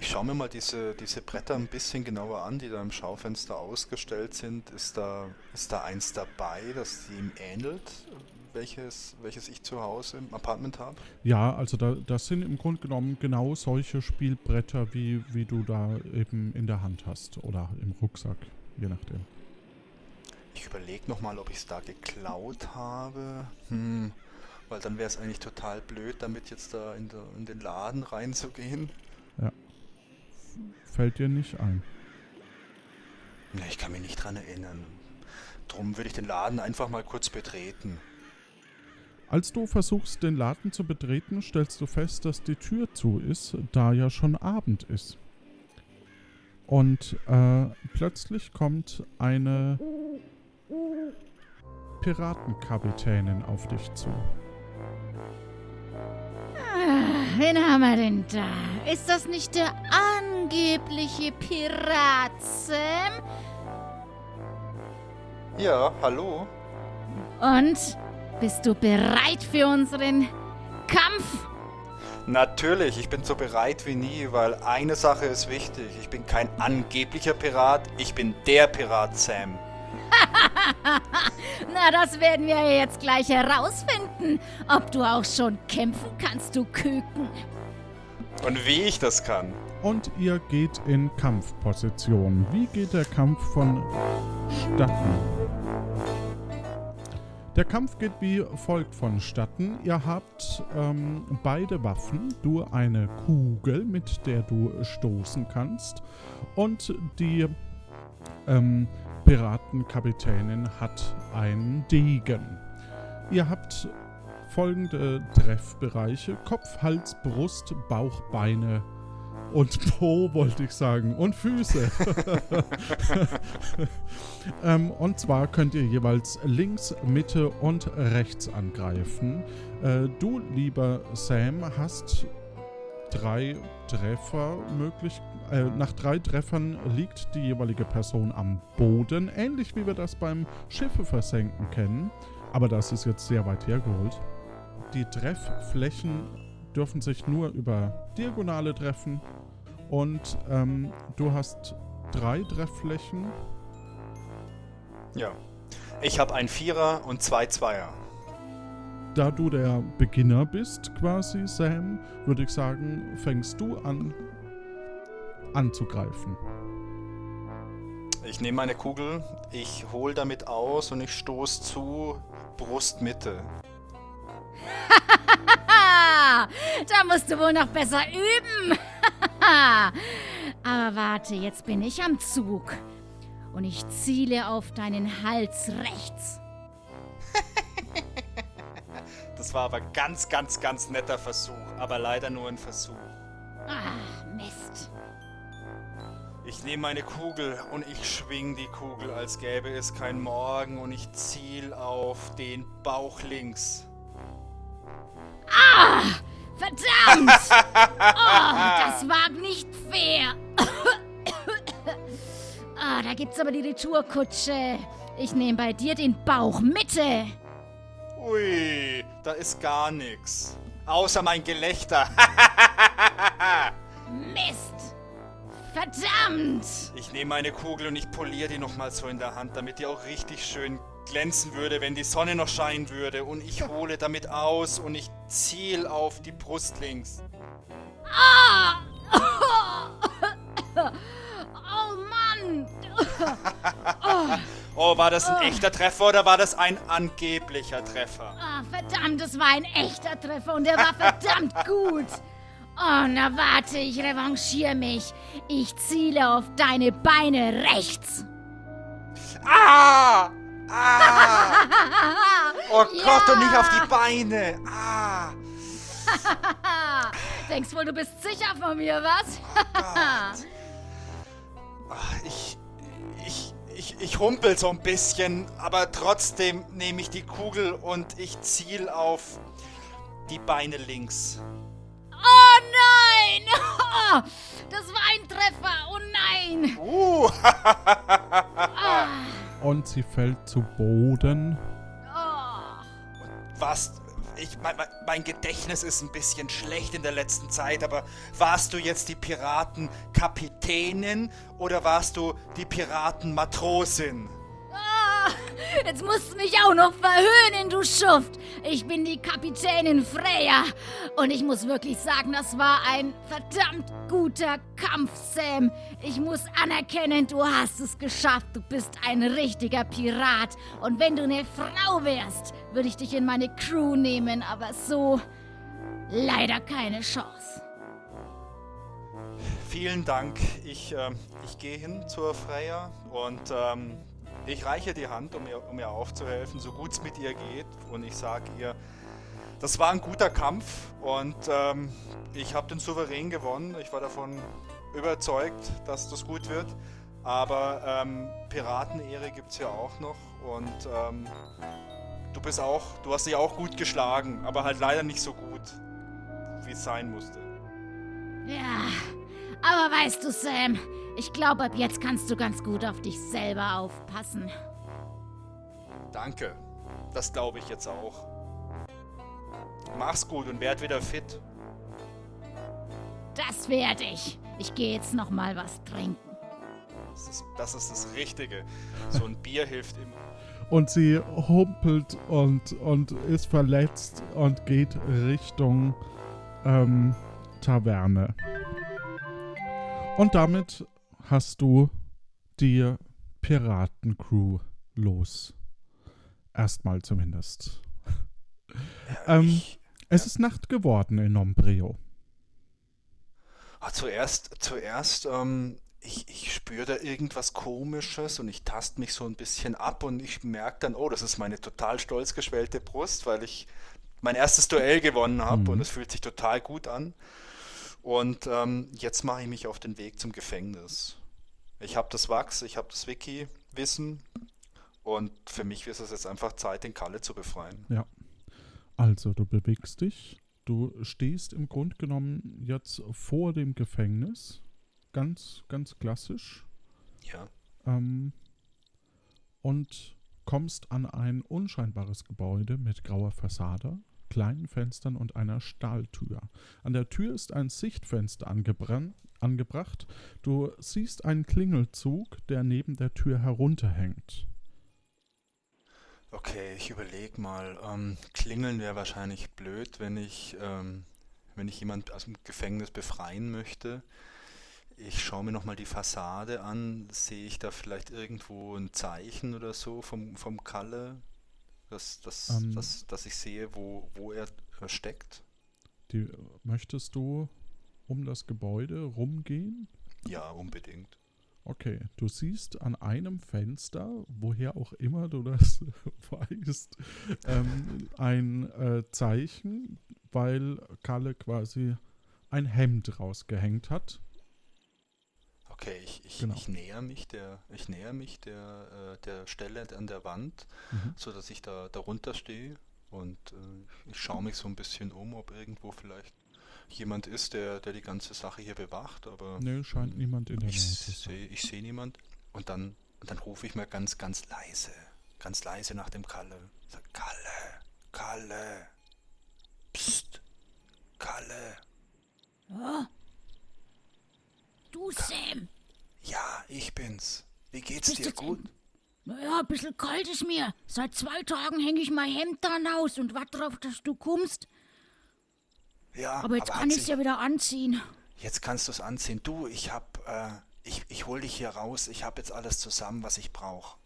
Speaker 3: Ich schaue mir mal diese, diese Bretter ein bisschen genauer an, die da im Schaufenster ausgestellt sind. Ist da, ist da eins dabei, das ihm ähnelt, welches, welches ich zu Hause im Apartment habe?
Speaker 2: Ja, also da, das sind im Grunde genommen genau solche Spielbretter, wie, wie du da eben in der Hand hast oder im Rucksack, je nachdem.
Speaker 3: Ich überlege nochmal, ob ich es da geklaut habe. Hm, weil dann wäre es eigentlich total blöd, damit jetzt da in, der, in den Laden reinzugehen.
Speaker 2: Fällt dir nicht ein.
Speaker 3: Ne, ich kann mich nicht dran erinnern. Drum würde ich den Laden einfach mal kurz betreten.
Speaker 2: Als du versuchst, den Laden zu betreten, stellst du fest, dass die Tür zu ist, da ja schon Abend ist. Und äh, plötzlich kommt eine Piratenkapitänin auf dich zu.
Speaker 6: Wir denn da? Ist das nicht der angebliche Pirat Sam?
Speaker 3: Ja, hallo?
Speaker 6: Und bist du bereit für unseren Kampf?
Speaker 3: Natürlich, ich bin so bereit wie nie, weil eine Sache ist wichtig. Ich bin kein angeblicher Pirat, ich bin der Pirat Sam.
Speaker 6: Na, das werden wir jetzt gleich herausfinden. Ob du auch schon kämpfen kannst, du Küken.
Speaker 3: Und wie ich das kann.
Speaker 2: Und ihr geht in Kampfposition. Wie geht der Kampf vonstatten? Der Kampf geht wie folgt vonstatten. Ihr habt ähm, beide Waffen, du eine Kugel, mit der du stoßen kannst, und die ähm, Piratenkapitänin hat einen Degen. Ihr habt folgende Treffbereiche: Kopf, Hals, Brust, Bauch, Beine und Po, wollte ich sagen, und Füße. ähm, und zwar könnt ihr jeweils links, Mitte und rechts angreifen. Äh, du, lieber Sam, hast drei Treffer möglich. Äh, nach drei Treffern liegt die jeweilige Person am Boden, ähnlich wie wir das beim Schiffe versenken kennen. Aber das ist jetzt sehr weit hergeholt. Die Treffflächen dürfen sich nur über Diagonale treffen. Und ähm, du hast drei Treffflächen.
Speaker 3: Ja. Ich habe ein Vierer und zwei Zweier.
Speaker 2: Da du der Beginner bist, quasi, Sam, würde ich sagen, fängst du an anzugreifen.
Speaker 3: Ich nehme meine Kugel, ich hole damit aus und ich stoße zu Brustmitte.
Speaker 6: da musst du wohl noch besser üben. Aber warte, jetzt bin ich am Zug. Und ich ziele auf deinen Hals rechts.
Speaker 3: Das war aber ganz, ganz, ganz netter Versuch, aber leider nur ein Versuch.
Speaker 6: Ah, Mist.
Speaker 3: Ich nehme meine Kugel und ich schwing die Kugel, als gäbe es kein Morgen und ich ziel auf den Bauch links.
Speaker 6: Ah! Verdammt! Oh, das war nicht fair. Ah, da gibt's aber die Retourkutsche. Ich nehme bei dir den Bauch Mitte.
Speaker 3: Ui, da ist gar nichts. Außer mein Gelächter.
Speaker 6: Mist! Verdammt!
Speaker 3: Ich nehme meine Kugel und ich poliere die nochmal so in der Hand, damit die auch richtig schön glänzen würde, wenn die Sonne noch scheinen würde. Und ich hole damit aus und ich ziel auf die Brust links.
Speaker 6: Ah! Oh Mann!
Speaker 3: Oh, war das ein echter Treffer oder war das ein angeblicher Treffer?
Speaker 6: Ah, verdammt, das war ein echter Treffer und der war verdammt gut. Oh, na warte, ich revanchiere mich. Ich ziele auf deine Beine rechts.
Speaker 3: Ah! Ah! Oh
Speaker 6: Ja.
Speaker 3: Gott, und nicht auf die Beine! Ah!
Speaker 6: Denkst wohl, du bist sicher von mir, was?
Speaker 3: Gott. Ah, Ich, ich, ich, ich humpel so ein bisschen, aber trotzdem nehme ich die Kugel und ich ziel auf die Beine links.
Speaker 6: Oh nein! Oh, das war ein Treffer. Oh nein!
Speaker 3: Uh!
Speaker 2: Und sie fällt zu Boden.
Speaker 3: Was? Ich, mein- mein Gedächtnis ist ein bisschen schlecht in der letzten Zeit, aber warst du jetzt die Piratenkapitänin oder warst du die Piratenmatrosin?
Speaker 6: Jetzt musst du mich auch noch verhöhnen, du Schuft. Ich bin die Kapitänin Freya. Und ich muss wirklich sagen, das war ein verdammt guter Kampf, Sam. Ich muss anerkennen, du hast es geschafft. Du bist ein richtiger Pirat. Und wenn du eine Frau wärst, würde ich dich in meine Crew nehmen. Aber so leider keine Chance.
Speaker 3: Vielen Dank. Ich, ähm, ich gehe hin zur Freya und ähm, ich reiche die Hand, um ihr, um ihr aufzuhelfen, so gut es mit ihr geht. Und ich sage ihr, das war ein guter Kampf und ähm, ich habe den souverän gewonnen. Ich war davon überzeugt, dass das gut wird. Aber ähm, Piratenehre gibt es ja auch noch und ähm, du bist auch, du hast dich auch gut geschlagen, aber halt leider nicht so gut, wie es sein musste.
Speaker 6: Ja, aber weißt du, Sam, ich glaube, ab jetzt kannst du ganz gut auf dich selber aufpassen.
Speaker 3: Danke. Das glaube ich jetzt auch. Mach's gut und werd wieder fit.
Speaker 6: Das werde ich. Ich gehe jetzt noch mal was trinken.
Speaker 3: Das ist, das ist das Richtige. So ein Bier hilft immer.
Speaker 2: Und sie humpelt und, und ist verletzt und geht Richtung ähm, Taverne. Und damit hast du die Piratencrew los. Erstmal zumindest. ähm,
Speaker 3: Ich,
Speaker 2: es ist Nacht geworden in Nombreo.
Speaker 3: ah, zuerst, zuerst, ähm, ich, ich spüre da irgendwas Komisches und ich tast mich so ein bisschen ab und ich merke dann, oh, das ist meine total stolz geschwellte Brust, weil ich mein erstes Duell gewonnen habe
Speaker 2: Mhm.
Speaker 3: und es fühlt sich total gut an. Und ähm, jetzt mache ich mich auf den Weg zum Gefängnis. Ich habe das Wachs, ich habe das Wiki-Wissen und für mich ist es jetzt einfach Zeit, den Kalle zu befreien.
Speaker 2: Ja. Also, du bewegst dich. Du stehst im Grunde genommen jetzt vor dem Gefängnis. Ganz, ganz klassisch.
Speaker 3: Ja.
Speaker 2: Ähm, und kommst an ein unscheinbares Gebäude mit grauer Fassade, kleinen Fenstern und einer Stahltür. An der Tür ist ein Sichtfenster angebracht. Du siehst einen Klingelzug, der neben der Tür herunterhängt.
Speaker 3: Okay, ich überlege mal. Ähm, klingeln wäre wahrscheinlich blöd, wenn ich, ähm, wenn ich jemand aus dem Gefängnis befreien möchte. Ich schaue mir nochmal die Fassade an. Sehe ich da vielleicht irgendwo ein Zeichen oder so vom, vom Kalle, dass, dass,
Speaker 2: Ähm.
Speaker 3: dass, dass ich sehe, wo, wo er steckt?
Speaker 2: Die, möchtest du um das Gebäude rumgehen?
Speaker 3: Ja, unbedingt.
Speaker 2: Okay, du siehst an einem Fenster, woher auch immer du das weißt, ähm, ein äh, Zeichen, weil Kalle quasi ein Hemd rausgehängt hat.
Speaker 3: Okay, ich, ich,
Speaker 2: Genau.
Speaker 3: ich näher mich der, ich näher mich der, äh, der Stelle an der Wand,
Speaker 2: Mhm.
Speaker 3: so dass ich da darunter stehe und äh, ich schaue mich so ein bisschen um, ob irgendwo vielleicht jemand ist, der, der die ganze Sache hier bewacht, aber
Speaker 2: Nö, scheint niemand in der Nähe
Speaker 3: ich
Speaker 2: zu sein.
Speaker 3: sehe ich seh niemand und dann, und dann rufe ich mal ganz, ganz leise, ganz leise nach dem Kalle. Sag, Kalle, Kalle, psst, Kalle.
Speaker 6: Ja? Du, Sam.
Speaker 3: Ja, ich bin's. Wie geht's
Speaker 6: Bist
Speaker 3: dir? Gut?
Speaker 6: Naja, ein bisschen kalt ist mir. Seit zwei Tagen hänge ich mein Hemd dran aus und warte drauf, dass du kommst.
Speaker 3: Ja,
Speaker 6: Aber jetzt
Speaker 3: hat
Speaker 6: kann ich
Speaker 3: sich-
Speaker 6: es ja wieder anziehen.
Speaker 3: Jetzt kannst du es anziehen. Du, ich hab, äh, ich, ich hol dich hier raus. Ich hab jetzt alles zusammen, was ich brauche.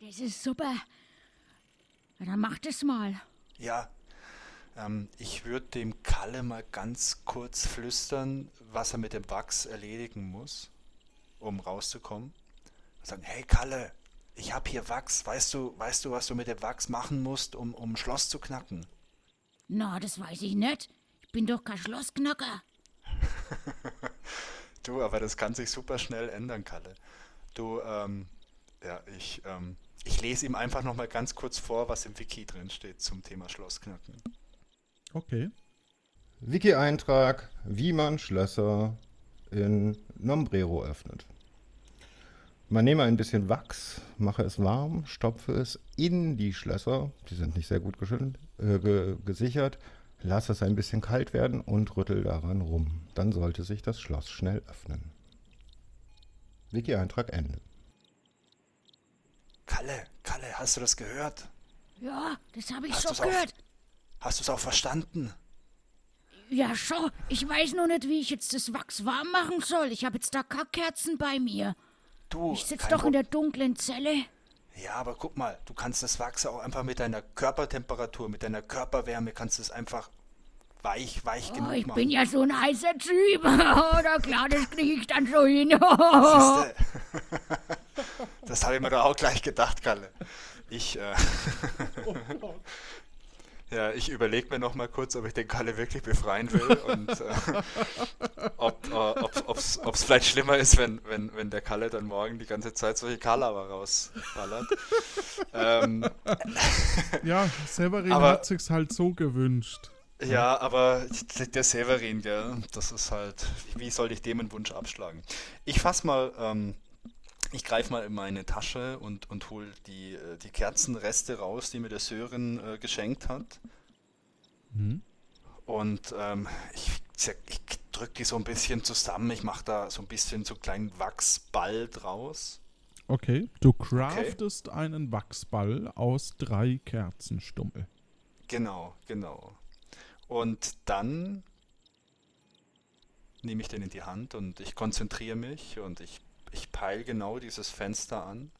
Speaker 6: Das ist super. Na, dann mach das mal.
Speaker 3: Ja, ähm, ich würde dem Kalle mal ganz kurz flüstern, was er mit dem Wachs erledigen muss, um rauszukommen. Sagen, hey Kalle, ich hab hier Wachs. Weißt du, weißt du, was du mit dem Wachs machen musst, um, um Schloss zu knacken?
Speaker 6: Na, das weiß ich nicht. Ich bin doch kein Schlossknacker.
Speaker 3: Du, aber das kann sich super schnell ändern, Kalle. Du, ähm, ja, ich, ähm, ich lese ihm einfach noch mal ganz kurz vor, was im Wiki drin steht zum Thema Schlossknacken.
Speaker 2: Okay.
Speaker 4: Wiki-Eintrag, wie man Schlösser in Nombrero öffnet. Man nehme ein bisschen Wachs, mache es warm, stopfe es in die Schlösser, die sind nicht sehr gut geschüttelt, äh, ge gesichert, lasse es ein bisschen kalt werden und rüttel daran rum. Dann sollte sich das Schloss schnell öffnen. Wiki-Eintrag Ende.
Speaker 3: Kalle, Kalle, hast du das gehört?
Speaker 6: Ja, das habe ich
Speaker 3: Hast
Speaker 6: schon gehört.
Speaker 3: Hast du es auch verstanden?
Speaker 6: Ja, schon. Ich weiß nur nicht, wie ich jetzt das Wachs warm machen soll. Ich habe jetzt da keine Kerzen bei mir.
Speaker 3: Du,
Speaker 6: Ich sitze doch in
Speaker 3: Pro-
Speaker 6: der dunklen Zelle.
Speaker 3: Ja, aber guck mal, du kannst das Wachs auch einfach mit deiner Körpertemperatur, mit deiner Körperwärme, kannst es einfach weich, weich
Speaker 6: Oh,
Speaker 3: genug
Speaker 6: ich
Speaker 3: machen.
Speaker 6: bin ja so ein heißer Typ. Oh, na klar, das kriege ich dann so hin.
Speaker 3: Siehste? Das habe ich mir doch auch gleich gedacht, Kalle. Ich, äh, ja, ich überlege mir noch mal kurz, ob ich den Kalle wirklich befreien will und äh, ob es ob, ob's vielleicht schlimmer ist, wenn, wenn, wenn der Kalle dann morgen die ganze Zeit solche Kalaber rausballert. ähm,
Speaker 2: Ja, Severin
Speaker 3: Aber-
Speaker 2: hat sich's halt so gewünscht.
Speaker 3: Ja, aber der Severin, gell, das ist halt, wie soll ich dem einen Wunsch abschlagen? Ich fass mal, ähm, ich greife mal in meine Tasche und, und hol die, äh, die Kerzenreste raus, die mir der Sören äh, geschenkt hat.
Speaker 2: Mhm.
Speaker 3: Und ähm, ich, ich drücke die so ein bisschen zusammen, ich mache da so ein bisschen so einen kleinen Wachsball draus.
Speaker 2: Okay, du craftest einen Wachsball aus drei Kerzenstummel.
Speaker 3: Genau, genau. Und dann nehme ich den in die Hand und ich konzentriere mich und ich, ich peile genau dieses Fenster an.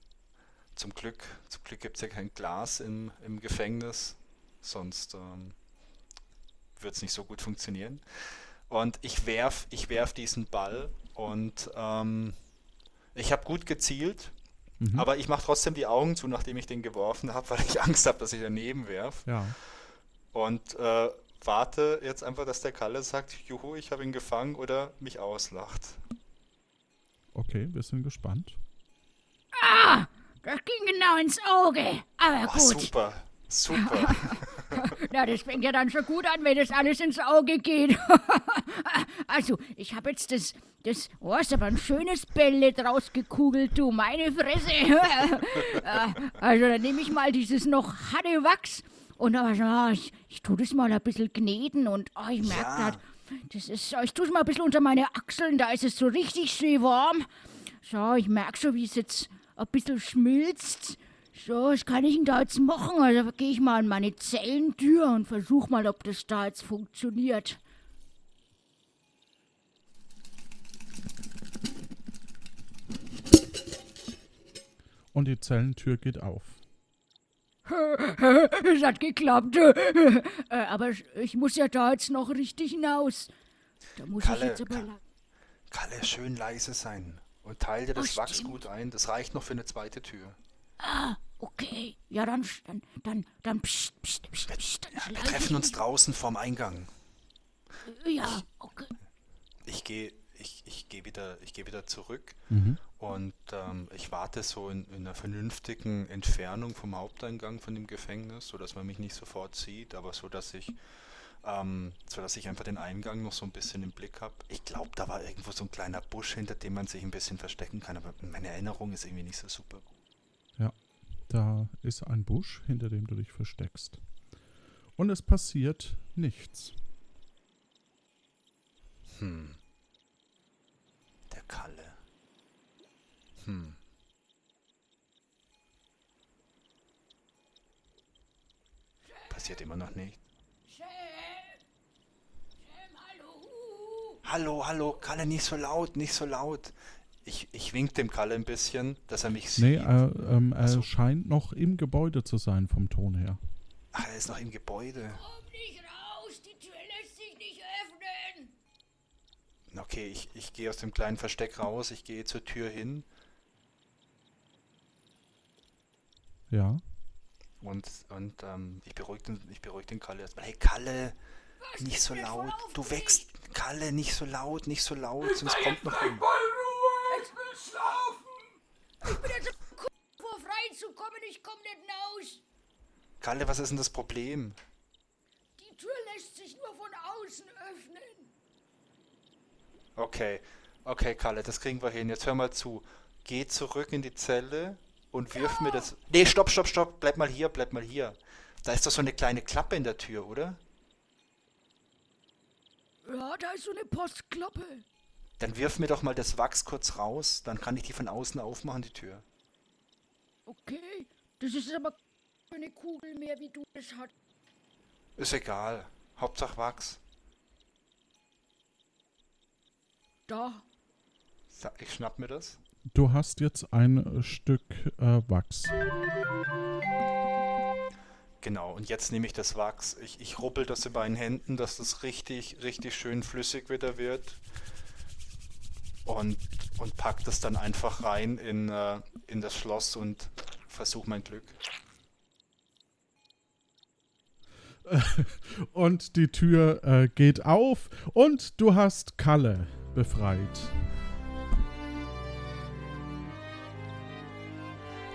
Speaker 3: Zum Glück, zum Glück gibt es ja kein Glas im, im Gefängnis, sonst ähm, wird es nicht so gut funktionieren. Und ich werf, ich werf diesen Ball und ähm, ich habe gut gezielt,
Speaker 2: Mhm.
Speaker 3: aber ich mache trotzdem die Augen zu, nachdem ich den geworfen habe, weil ich Angst habe, dass ich daneben werf.
Speaker 2: Ja.
Speaker 3: und äh, warte jetzt einfach, dass der Kalle sagt, juhu, ich habe ihn gefangen oder mich auslacht.
Speaker 2: Okay, wir sind gespannt.
Speaker 6: Ah, das ging genau ins Auge. Aber
Speaker 3: Oh,
Speaker 6: gut.
Speaker 3: super, super.
Speaker 6: Na, das fängt ja dann schon gut an, wenn das alles ins Auge geht. also, ich habe jetzt das, das, oh, ist aber ein schönes Bälle draus gekugelt, du, meine Fresse. Äh, also, dann nehme ich mal dieses noch harte Wachs und aber, so, ich, ich tue das mal ein bisschen kneten und oh, ich merke
Speaker 3: Ja.
Speaker 6: grad, das ist, ich tue es mal ein bisschen unter meine Achseln, da ist es so richtig schön warm. So, ich merke schon, wie es jetzt ein bisschen schmilzt. So, was kann ich denn da jetzt machen? Also gehe ich mal an meine Zellentür und versuche mal, ob das da jetzt funktioniert.
Speaker 2: Und die Zellentür geht auf.
Speaker 6: Es hat geklappt. Äh, aber ich muss ja da jetzt noch richtig hinaus. Da muss
Speaker 3: Kalle,
Speaker 6: ich jetzt aber
Speaker 3: Ka-
Speaker 6: lang.
Speaker 3: Kalle, schön leise sein und teile dir das
Speaker 6: Oh,
Speaker 3: Wachs
Speaker 6: stimmt.
Speaker 3: gut ein. Das reicht noch für eine zweite Tür.
Speaker 6: Ah, okay. Ja, dann, dann, dann, dann, pst, pst, pst, pst,
Speaker 3: wir
Speaker 6: schleiche
Speaker 3: treffen uns draußen vorm Eingang.
Speaker 6: Ja, okay.
Speaker 3: Ich gehe ich, ich geh wieder, ich geh wieder zurück
Speaker 2: Mhm.
Speaker 3: und ähm, ich warte so in, in einer vernünftigen Entfernung vom Haupteingang von dem Gefängnis, sodass man mich nicht sofort sieht, aber so dass ich ähm, so dass ich einfach den Eingang noch so ein bisschen im Blick habe. Ich glaube, da war irgendwo so ein kleiner Busch, hinter dem man sich ein bisschen verstecken kann, aber meine Erinnerung ist irgendwie nicht so super gut.
Speaker 2: Da ist ein Busch, hinter dem du dich versteckst. Und es passiert nichts.
Speaker 3: Hm. Kalle. Hm. Passiert immer noch nicht. Hallo, hallo, Kalle, nicht so laut, nicht so laut. Ich, ich wink dem Kalle ein bisschen, dass er mich sieht.
Speaker 2: Nee, äh, ähm, er
Speaker 3: so.
Speaker 2: scheint noch im Gebäude zu sein vom Ton her.
Speaker 3: Ach, er ist noch im Gebäude.
Speaker 6: Komm nicht
Speaker 3: Okay, ich, ich gehe aus dem kleinen Versteck raus, ich gehe zur Tür hin
Speaker 2: Ja.
Speaker 3: und, und ähm, ich beruhige den, ich beruhig den Kalle erstmal. Hey Kalle, nicht so laut. Du wächst. Kalle, nicht so laut, nicht so laut, sonst kommt noch jemand.
Speaker 6: Ich bin jetzt kurz vor freizukommen, ich komme nicht raus.
Speaker 3: Kalle, was ist denn das Problem?
Speaker 6: Die Tür lässt sich nur von außen öffnen.
Speaker 3: Okay, okay, Kalle, das kriegen wir hin. Jetzt hör mal zu. Geh zurück in die Zelle und wirf mir das. Nee, stopp, stopp, stopp. Bleib mal hier, bleib mal hier. Da ist doch so eine kleine Klappe in der Tür, oder?
Speaker 6: Ja, da ist so eine Postklappe.
Speaker 3: Dann wirf mir doch mal das Wachs kurz raus, dann kann ich die von außen aufmachen, die Tür.
Speaker 6: Okay, das ist aber keine Kugel mehr, wie du es hast.
Speaker 3: Ist egal. Hauptsache Wachs.
Speaker 6: Da.
Speaker 3: Ich schnapp mir das.
Speaker 2: Du hast jetzt ein äh, Stück äh, Wachs.
Speaker 3: Genau, und jetzt nehme ich das Wachs. Ich, ich rubbel das in meinen Händen, dass das richtig, richtig schön flüssig wieder wird. Und, und pack das dann einfach rein in, äh, in das Schloss und versuche mein Glück.
Speaker 2: Und die Tür äh, geht auf und du hast Kalle befreit.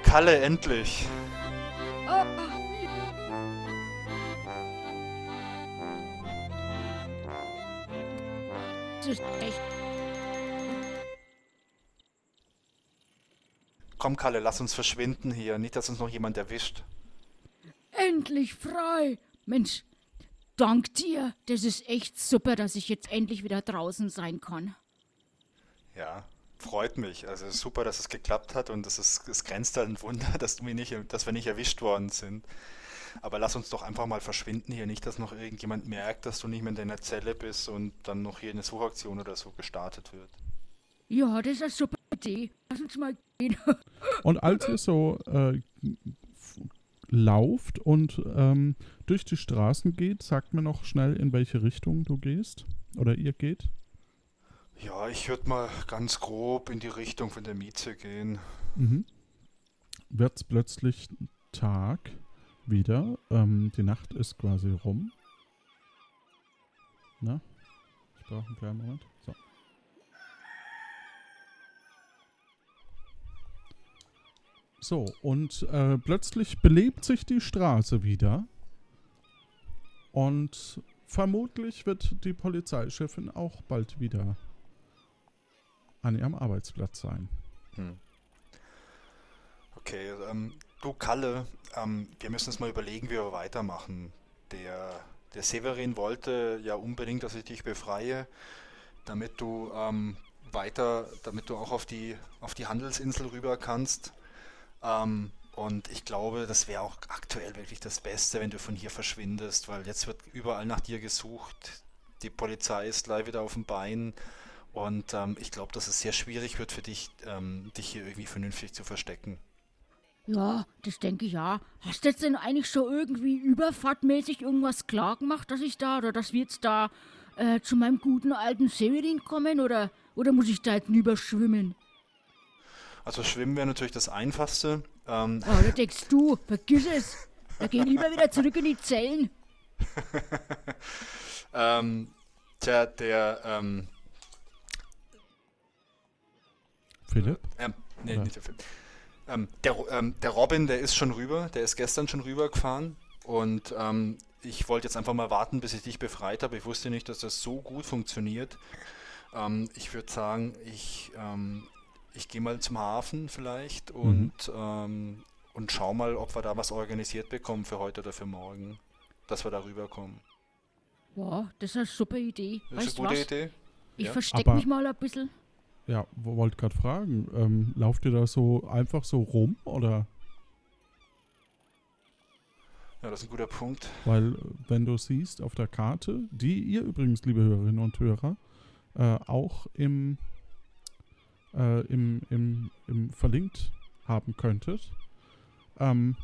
Speaker 3: Kalle, endlich!
Speaker 6: Das ist echt.
Speaker 3: Komm, Kalle, lass uns verschwinden hier. Nicht, dass uns noch jemand erwischt.
Speaker 6: Endlich frei. Mensch, dank dir. Das ist echt super, dass ich jetzt endlich wieder draußen sein kann.
Speaker 3: Ja, freut mich. Also super, dass es geklappt hat und es, ist, es grenzt halt ein Wunder, dass, du mich nicht, dass wir nicht erwischt worden sind. Aber lass uns doch einfach mal verschwinden hier. Nicht, dass noch irgendjemand merkt, dass du nicht mehr in deiner Zelle bist und dann noch hier eine Suchaktion oder so gestartet wird.
Speaker 6: Ja, das ist eine super Idee. Lass uns mal gehen.
Speaker 2: Und als ihr so äh, lauft und ähm, durch die Straßen geht, sagt mir noch schnell, in welche Richtung du gehst. Oder ihr geht.
Speaker 3: Ja, ich würde mal ganz grob in die Richtung von der Mieze gehen.
Speaker 2: Mhm. Wird's plötzlich Tag. wieder. Ähm, die Nacht ist quasi rum. Na? Ich brauche einen kleinen Moment. So. So, und äh, plötzlich belebt sich die Straße wieder. Und vermutlich wird die Polizeichefin auch bald wieder an ihrem Arbeitsplatz sein.
Speaker 3: Hm. Okay, ähm, du Kalle, ähm, wir müssen uns mal überlegen, wie wir weitermachen. Der, der Severin wollte ja unbedingt, dass ich dich befreie, damit du ähm, weiter, damit du auch auf die, auf die Handelsinsel rüber kannst. Ähm, und ich glaube, das wäre auch aktuell wirklich das Beste, wenn du von hier verschwindest, weil jetzt wird überall nach dir gesucht. Die Polizei ist gleich wieder auf dem Bein. Und ähm, ich glaube, dass es sehr schwierig wird für dich, ähm, dich hier irgendwie vernünftig zu verstecken.
Speaker 6: Ja, das denke ich ja. Hast du jetzt denn eigentlich schon irgendwie überfahrtmäßig irgendwas klar gemacht, dass ich da oder dass wir jetzt da äh, zu meinem guten alten Severin kommen oder, oder muss ich da jetzt überschwimmen?
Speaker 3: Also schwimmen wäre natürlich das Einfachste. Ähm,
Speaker 6: Oh, da denkst du, vergiss es. Da geh lieber wieder zurück in die Zellen.
Speaker 3: ähm, tja, der, ähm,
Speaker 2: Philipp?
Speaker 3: ähm, nee,
Speaker 2: Oder?
Speaker 3: nicht der Film. Ähm, der, ähm, der Robin, der ist schon rüber, der ist gestern schon rübergefahren und ähm, ich wollte jetzt einfach mal warten, bis ich dich befreit habe. Ich wusste nicht, dass das so gut funktioniert. Ähm, ich würde sagen, ich, ähm, ich gehe mal zum Hafen vielleicht und, ähm, und schau mal, ob wir da was organisiert bekommen für heute oder für morgen, dass wir da rüberkommen.
Speaker 6: Ja, das ist eine super Idee.
Speaker 3: Das ist
Speaker 6: weißt
Speaker 3: eine gute
Speaker 6: was?
Speaker 3: Idee.
Speaker 6: Ich
Speaker 3: Ja.
Speaker 6: verstecke mich mal ein bisschen.
Speaker 2: Ja, wo- wollte gerade fragen, ähm, lauft ihr da so einfach so rum oder?
Speaker 3: Ja, das ist ein guter Punkt.
Speaker 2: Weil, wenn du siehst auf der Karte, die ihr übrigens, liebe Hörerinnen und Hörer, äh, auch im, äh, im, im, im verlinkt haben könntet, ähm,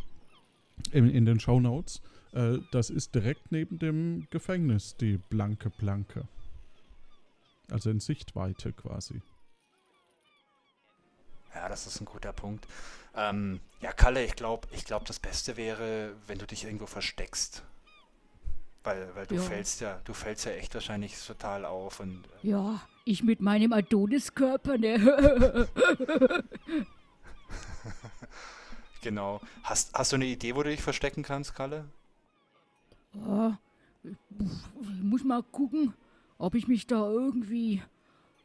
Speaker 2: in, in den Show Notes, äh, das ist direkt neben dem Gefängnis, die blanke Planke. Also in Sichtweite quasi.
Speaker 3: Ja, das ist ein guter Punkt. Ähm, ja, Kalle, ich glaube, ich glaub, das Beste wäre, wenn du dich irgendwo versteckst. Weil, weil du
Speaker 6: Ja.
Speaker 3: fällst ja, du fällst ja echt wahrscheinlich total auf und äh,
Speaker 6: Ja, ich mit meinem Adoniskörper, ne?
Speaker 3: genau. Hast, hast du eine Idee, wo du dich verstecken kannst, Kalle?
Speaker 6: Ja, ich ich muss mal gucken, ob ich mich da irgendwie,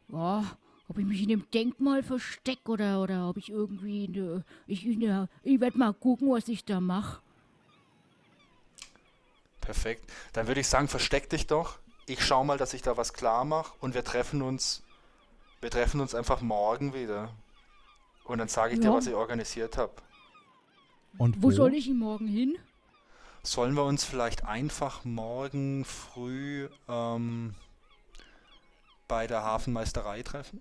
Speaker 6: ja, ob ich mich in dem Denkmal verstecke oder, oder ob ich irgendwie, der, ich, der, ich werde mal gucken, was ich da mache.
Speaker 3: Perfekt. Dann würde ich sagen, versteck dich doch. Ich schau mal, dass ich da was klar mache und wir treffen uns, wir treffen uns einfach morgen wieder. Und dann sage ich dir,
Speaker 6: Ja.
Speaker 3: was ich organisiert habe.
Speaker 2: Und
Speaker 6: Wo soll ich ihn morgen hin?
Speaker 3: Sollen wir uns vielleicht einfach morgen früh ähm, bei der Hafenmeisterei treffen?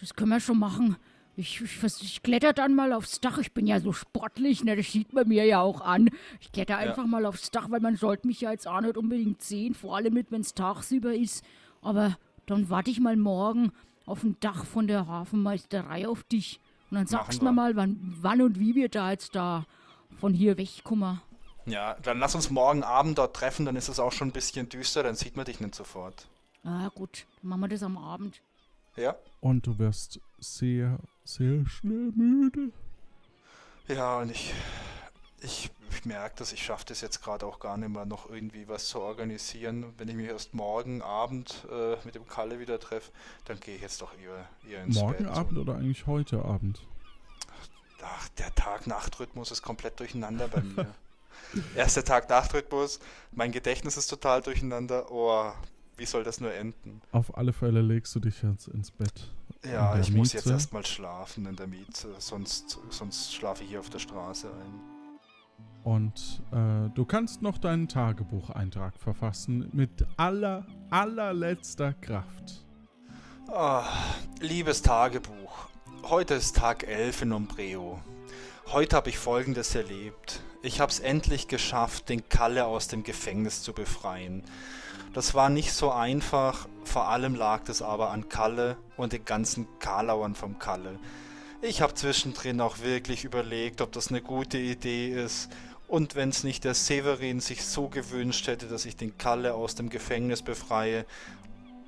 Speaker 6: Das können wir schon machen. Ich, ich, ich kletter dann mal aufs Dach. Ich bin ja so sportlich, ne? Das sieht man mir ja auch an. Ich kletter einfach mal aufs Dach, weil man sollte mich ja jetzt auch nicht unbedingt sehen, vor allem mit, wenn es tagsüber ist. Aber dann warte ich mal morgen auf dem Dach von der Hafenmeisterei auf dich. Und dann sagst du mal, wann, wann und wie wir da jetzt da von hier wegkommen.
Speaker 3: Ja, dann lass uns morgen Abend dort treffen, dann ist es auch schon ein bisschen düster, dann sieht man dich nicht sofort.
Speaker 6: Ah, gut, dann machen wir das am Abend.
Speaker 3: Ja?
Speaker 2: Und du wirst sehr, sehr schnell müde.
Speaker 3: Ja, und ich, ich, ich merke das, ich schaffe das jetzt gerade auch gar nicht mehr, noch irgendwie was zu organisieren. Wenn ich mich erst morgen Abend äh, mit dem Kalle wieder treffe, dann gehe ich jetzt doch eher, eher ins
Speaker 2: Morgen
Speaker 3: Bett.
Speaker 2: Abend oder eigentlich heute Abend?
Speaker 3: Ach, der Tag-Nacht-Rhythmus ist komplett durcheinander bei mir. Erster Tag-Nacht-Rhythmus, mein Gedächtnis ist total durcheinander. Oh, wie soll das nur enden?
Speaker 2: Auf alle Fälle legst du dich jetzt ins Bett.
Speaker 3: Ja, ich muss jetzt erstmal schlafen in der Miete, sonst, sonst schlafe ich hier auf der Straße ein.
Speaker 2: Und äh, du kannst noch deinen Tagebucheintrag verfassen mit aller, allerletzter Kraft.
Speaker 3: Ah, liebes Tagebuch, heute ist Tag 11 in Ombreo. Heute habe ich Folgendes erlebt. Ich habe es endlich geschafft, den Kalle aus dem Gefängnis zu befreien. Das war nicht so einfach, vor allem lag es aber an Kalle und den ganzen Karlauern vom Kalle. Ich habe zwischendrin auch wirklich überlegt, ob das eine gute Idee ist. Und wenn es nicht der Severin sich so gewünscht hätte, dass ich den Kalle aus dem Gefängnis befreie,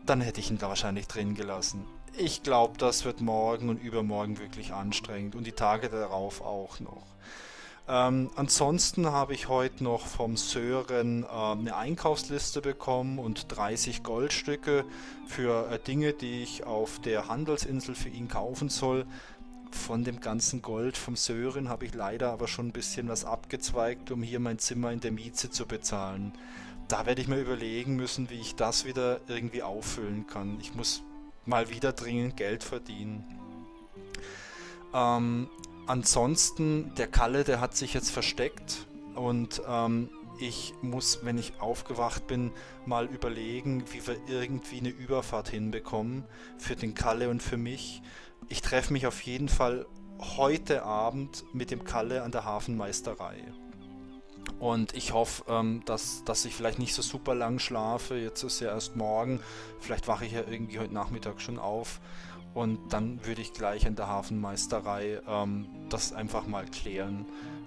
Speaker 3: dann hätte ich ihn da wahrscheinlich drin gelassen. Ich glaube, das wird morgen und übermorgen wirklich anstrengend und die Tage darauf auch noch. Ähm, ansonsten habe ich heute noch vom Sören äh, eine Einkaufsliste bekommen und 30 Goldstücke für äh, Dinge, die ich auf der Handelsinsel für ihn kaufen soll. Von dem ganzen Gold vom Sören habe ich leider aber schon ein bisschen was abgezweigt, um hier mein Zimmer in der Mieze zu bezahlen. Da werde ich mir überlegen müssen, wie ich das wieder irgendwie auffüllen kann. Ich muss mal wieder dringend Geld verdienen. Ähm, ansonsten, der Kalle, der hat sich jetzt versteckt und ähm, ich muss, wenn ich aufgewacht bin, mal überlegen, wie wir irgendwie eine Überfahrt hinbekommen für den Kalle und für mich. Ich treffe mich auf jeden Fall heute Abend mit dem Kalle an der Hafenmeisterei. Und ich hoffe, ähm, dass, dass ich vielleicht nicht so super lang schlafe. Jetzt ist ja erst morgen. Vielleicht wache ich ja irgendwie heute Nachmittag schon auf. Und dann würde ich gleich in der Hafenmeisterei ähm, das einfach mal klären,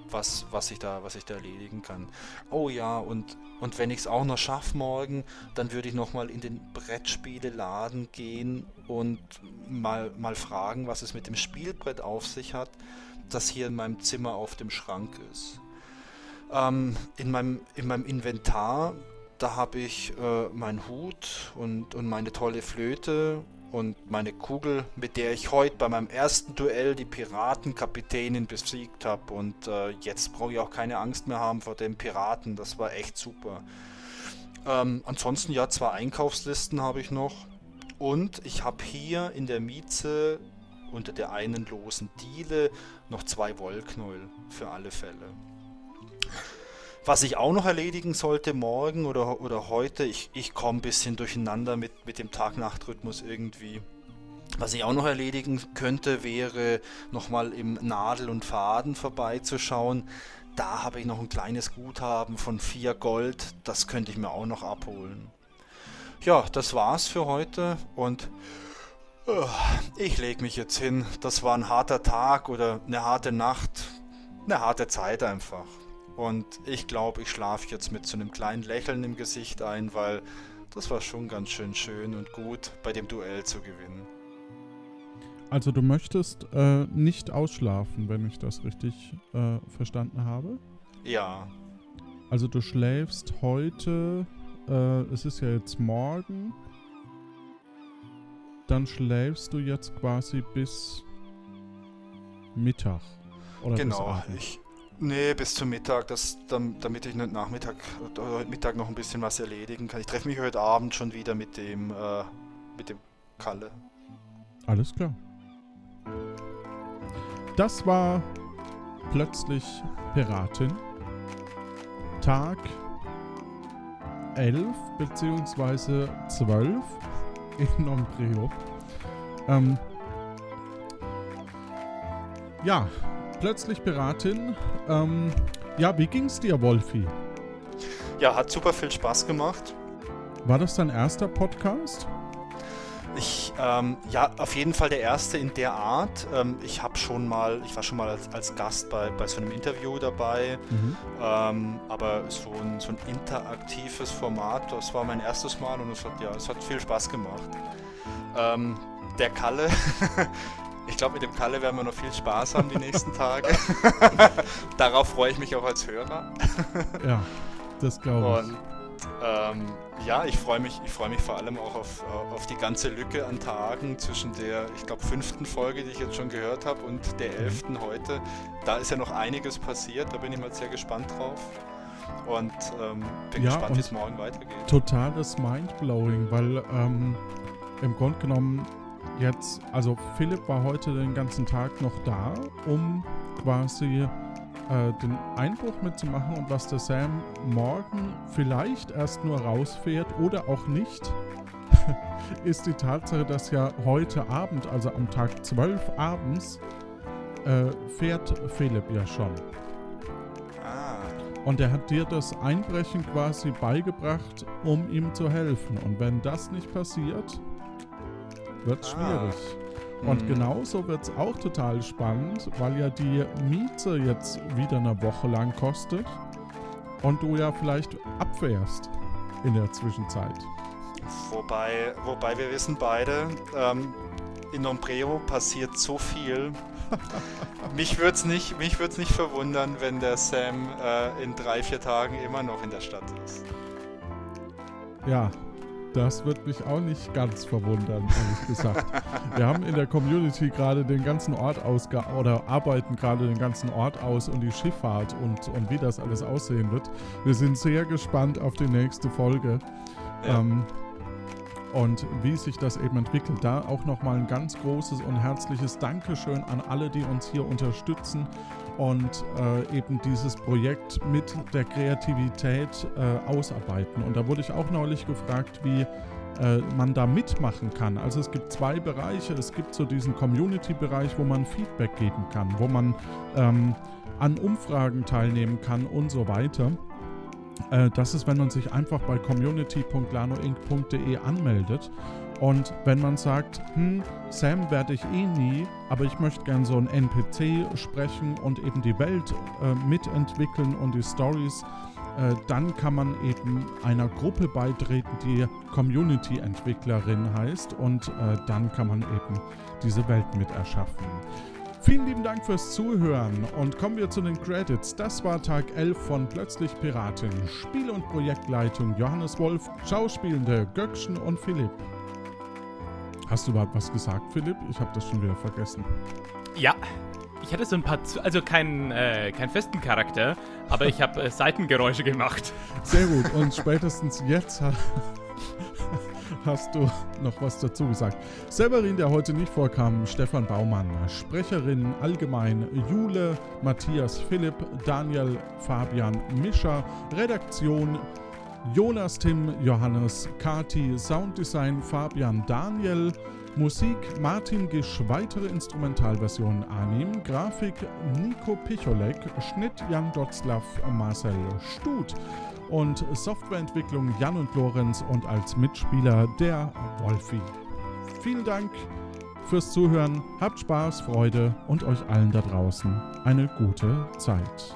Speaker 3: was, was, ich da, was ich da erledigen kann. Oh ja, und, und wenn ich es auch noch schaffe morgen, dann würde ich nochmal in den Brettspieleladen gehen und mal, mal fragen, was es mit dem Spielbrett auf sich hat, das hier in meinem Zimmer auf dem Schrank ist. Ähm, in, meinem, in meinem Inventar, da habe ich äh, meinen Hut und, und meine tolle Flöte und meine Kugel, mit der ich heute bei meinem ersten Duell die Piratenkapitänin besiegt habe. Und äh, jetzt brauche ich auch keine Angst mehr haben vor den Piraten. Das war echt super. Ähm, ansonsten ja, zwei Einkaufslisten habe ich noch. Und ich habe hier in der Mieze unter der einen losen Diele noch zwei Wollknäuel für alle Fälle. Was ich auch noch erledigen sollte morgen oder, oder heute, ich, ich komme ein bisschen durcheinander mit, mit dem Tag-Nacht-Rhythmus irgendwie. Was ich auch noch erledigen könnte, wäre nochmal im Nadel und Faden vorbeizuschauen. Da habe ich noch ein kleines Guthaben von 4 Gold, das könnte ich mir auch noch abholen. Ja, das war's für heute und uh, ich lege mich jetzt hin. Das war ein harter Tag oder eine harte Nacht, eine harte Zeit einfach. Und ich glaube, ich schlafe jetzt mit so einem kleinen Lächeln im Gesicht ein, weil das war schon ganz schön schön und gut, bei dem Duell zu gewinnen.
Speaker 2: Also du möchtest äh, nicht ausschlafen, wenn ich das richtig äh, verstanden habe?
Speaker 3: Ja.
Speaker 2: Also du schläfst heute, äh, es ist ja jetzt morgen, dann schläfst du jetzt quasi bis Mittag. Oder
Speaker 3: genau, ich, Nee, bis zum Mittag, das, damit ich Nachmittag heute Mittag noch ein bisschen was erledigen kann. Ich treffe mich heute Abend schon wieder mit dem, äh, mit dem Kalle.
Speaker 2: Alles klar. Das war plötzlich Piratin. Tag 11 bzw. 12 in Nombreo. Ähm, ja, plötzlich Piratin. Ähm, ja, wie ging's dir, Wolfi?
Speaker 3: Ja, hat super viel Spaß gemacht.
Speaker 2: War das dein erster Podcast?
Speaker 3: Ich, ähm, ja, auf jeden Fall der erste in der Art. Ähm, ich habe schon mal, ich war schon mal als, als Gast bei, bei so einem Interview dabei, mhm. ähm, aber so ein, so ein interaktives Format, das war mein erstes Mal und es hat, ja, es hat viel Spaß gemacht. Ähm, der Kalle, Ich glaube, mit dem Kalle werden wir noch viel Spaß haben die nächsten Tage. Darauf freue ich mich auch als Hörer.
Speaker 2: ja, das glaube ich.
Speaker 3: Und ähm, ja, ich freue mich, ich mich vor allem auch auf, auf die ganze Lücke an Tagen zwischen der, ich glaube, fünften Folge, die ich jetzt schon gehört habe, und der mhm. elften heute. Da ist ja noch einiges passiert, da bin ich mal sehr gespannt drauf. Und ähm, bin ja, gespannt, wie es morgen weitergeht.
Speaker 2: Totales Mindblowing, weil ähm, im Grunde genommen jetzt, also Philipp war heute den ganzen Tag noch da, um quasi äh, den Einbruch mitzumachen und was der Sam morgen vielleicht erst nur rausfährt oder auch nicht, ist die Tatsache, dass ja heute Abend, also am Tag 12 abends, äh, fährt Philipp ja schon. Ah. Und er hat dir das Einbrechen quasi beigebracht, um ihm zu helfen. Und wenn das nicht passiert, wird ah. schwierig. Und
Speaker 3: Mhm.
Speaker 2: genauso wird es auch total spannend, weil ja die Miete jetzt wieder eine Woche lang kostet und du ja vielleicht abfährst in der Zwischenzeit.
Speaker 3: Wobei, wobei wir wissen beide, ähm, in Ombreo passiert so viel. mich würde es nicht, mich würd's nicht verwundern, wenn der Sam äh, in drei, vier Tagen immer noch in der Stadt ist.
Speaker 2: Ja, das wird mich auch nicht ganz verwundern, ehrlich gesagt. Wir haben in der Community gerade den ganzen Ort ausge oder arbeiten gerade den ganzen Ort aus und die Schifffahrt und, und wie das alles aussehen wird. Wir sind sehr gespannt auf die nächste Folge.
Speaker 3: Ja.
Speaker 2: Ähm, und wie sich das eben entwickelt. Da auch nochmal ein ganz großes und herzliches Dankeschön an alle, die uns hier unterstützen und äh, eben dieses Projekt mit der Kreativität äh, ausarbeiten. Und da wurde ich auch neulich gefragt, wie äh, man da mitmachen kann. Also es gibt zwei Bereiche. Es gibt so diesen Community-Bereich, wo man Feedback geben kann, wo man ähm, an Umfragen teilnehmen kann und so weiter. Äh, das ist, wenn man sich einfach bei community.lanoinc.de anmeldet. Und wenn man sagt, hm, Sam werde ich eh nie, aber ich möchte gern so ein NPC sprechen und eben die Welt äh, mitentwickeln und die Stories, äh, dann kann man eben einer Gruppe beitreten, die Community-Entwicklerin heißt und äh, dann kann man eben diese Welt mit erschaffen. Vielen lieben Dank fürs Zuhören und kommen wir zu den Credits. Das war Tag 11 von Plötzlich Piratin. Spiel- und Projektleitung Johannes Wolf, Schauspielende Göckchen und Philipp. Hast du überhaupt was gesagt, Philipp? Ich habe das schon wieder vergessen.
Speaker 8: Ja, ich hatte so ein paar, also keinen äh, keinen festen Charakter, aber ich habe äh, Seitengeräusche gemacht.
Speaker 2: Sehr gut. Und spätestens jetzt ha hast du noch was dazu gesagt. Severin, der heute nicht vorkam, Stefan Baumann, Sprecherin allgemein Jule, Matthias Philipp, Daniel Fabian Mischer, Redaktion Jonas Tim, Johannes, Kati, Sounddesign Fabian Daniel, Musik Martin Gisch, weitere Instrumentalversionen Anim, Grafik Nico Picholek, Schnitt Jan Dotzlaff, Marcel Stut und Softwareentwicklung Jan und Lorenz und als Mitspieler der Wolfi. Vielen Dank fürs Zuhören, habt Spaß, Freude und euch allen da draußen eine gute Zeit.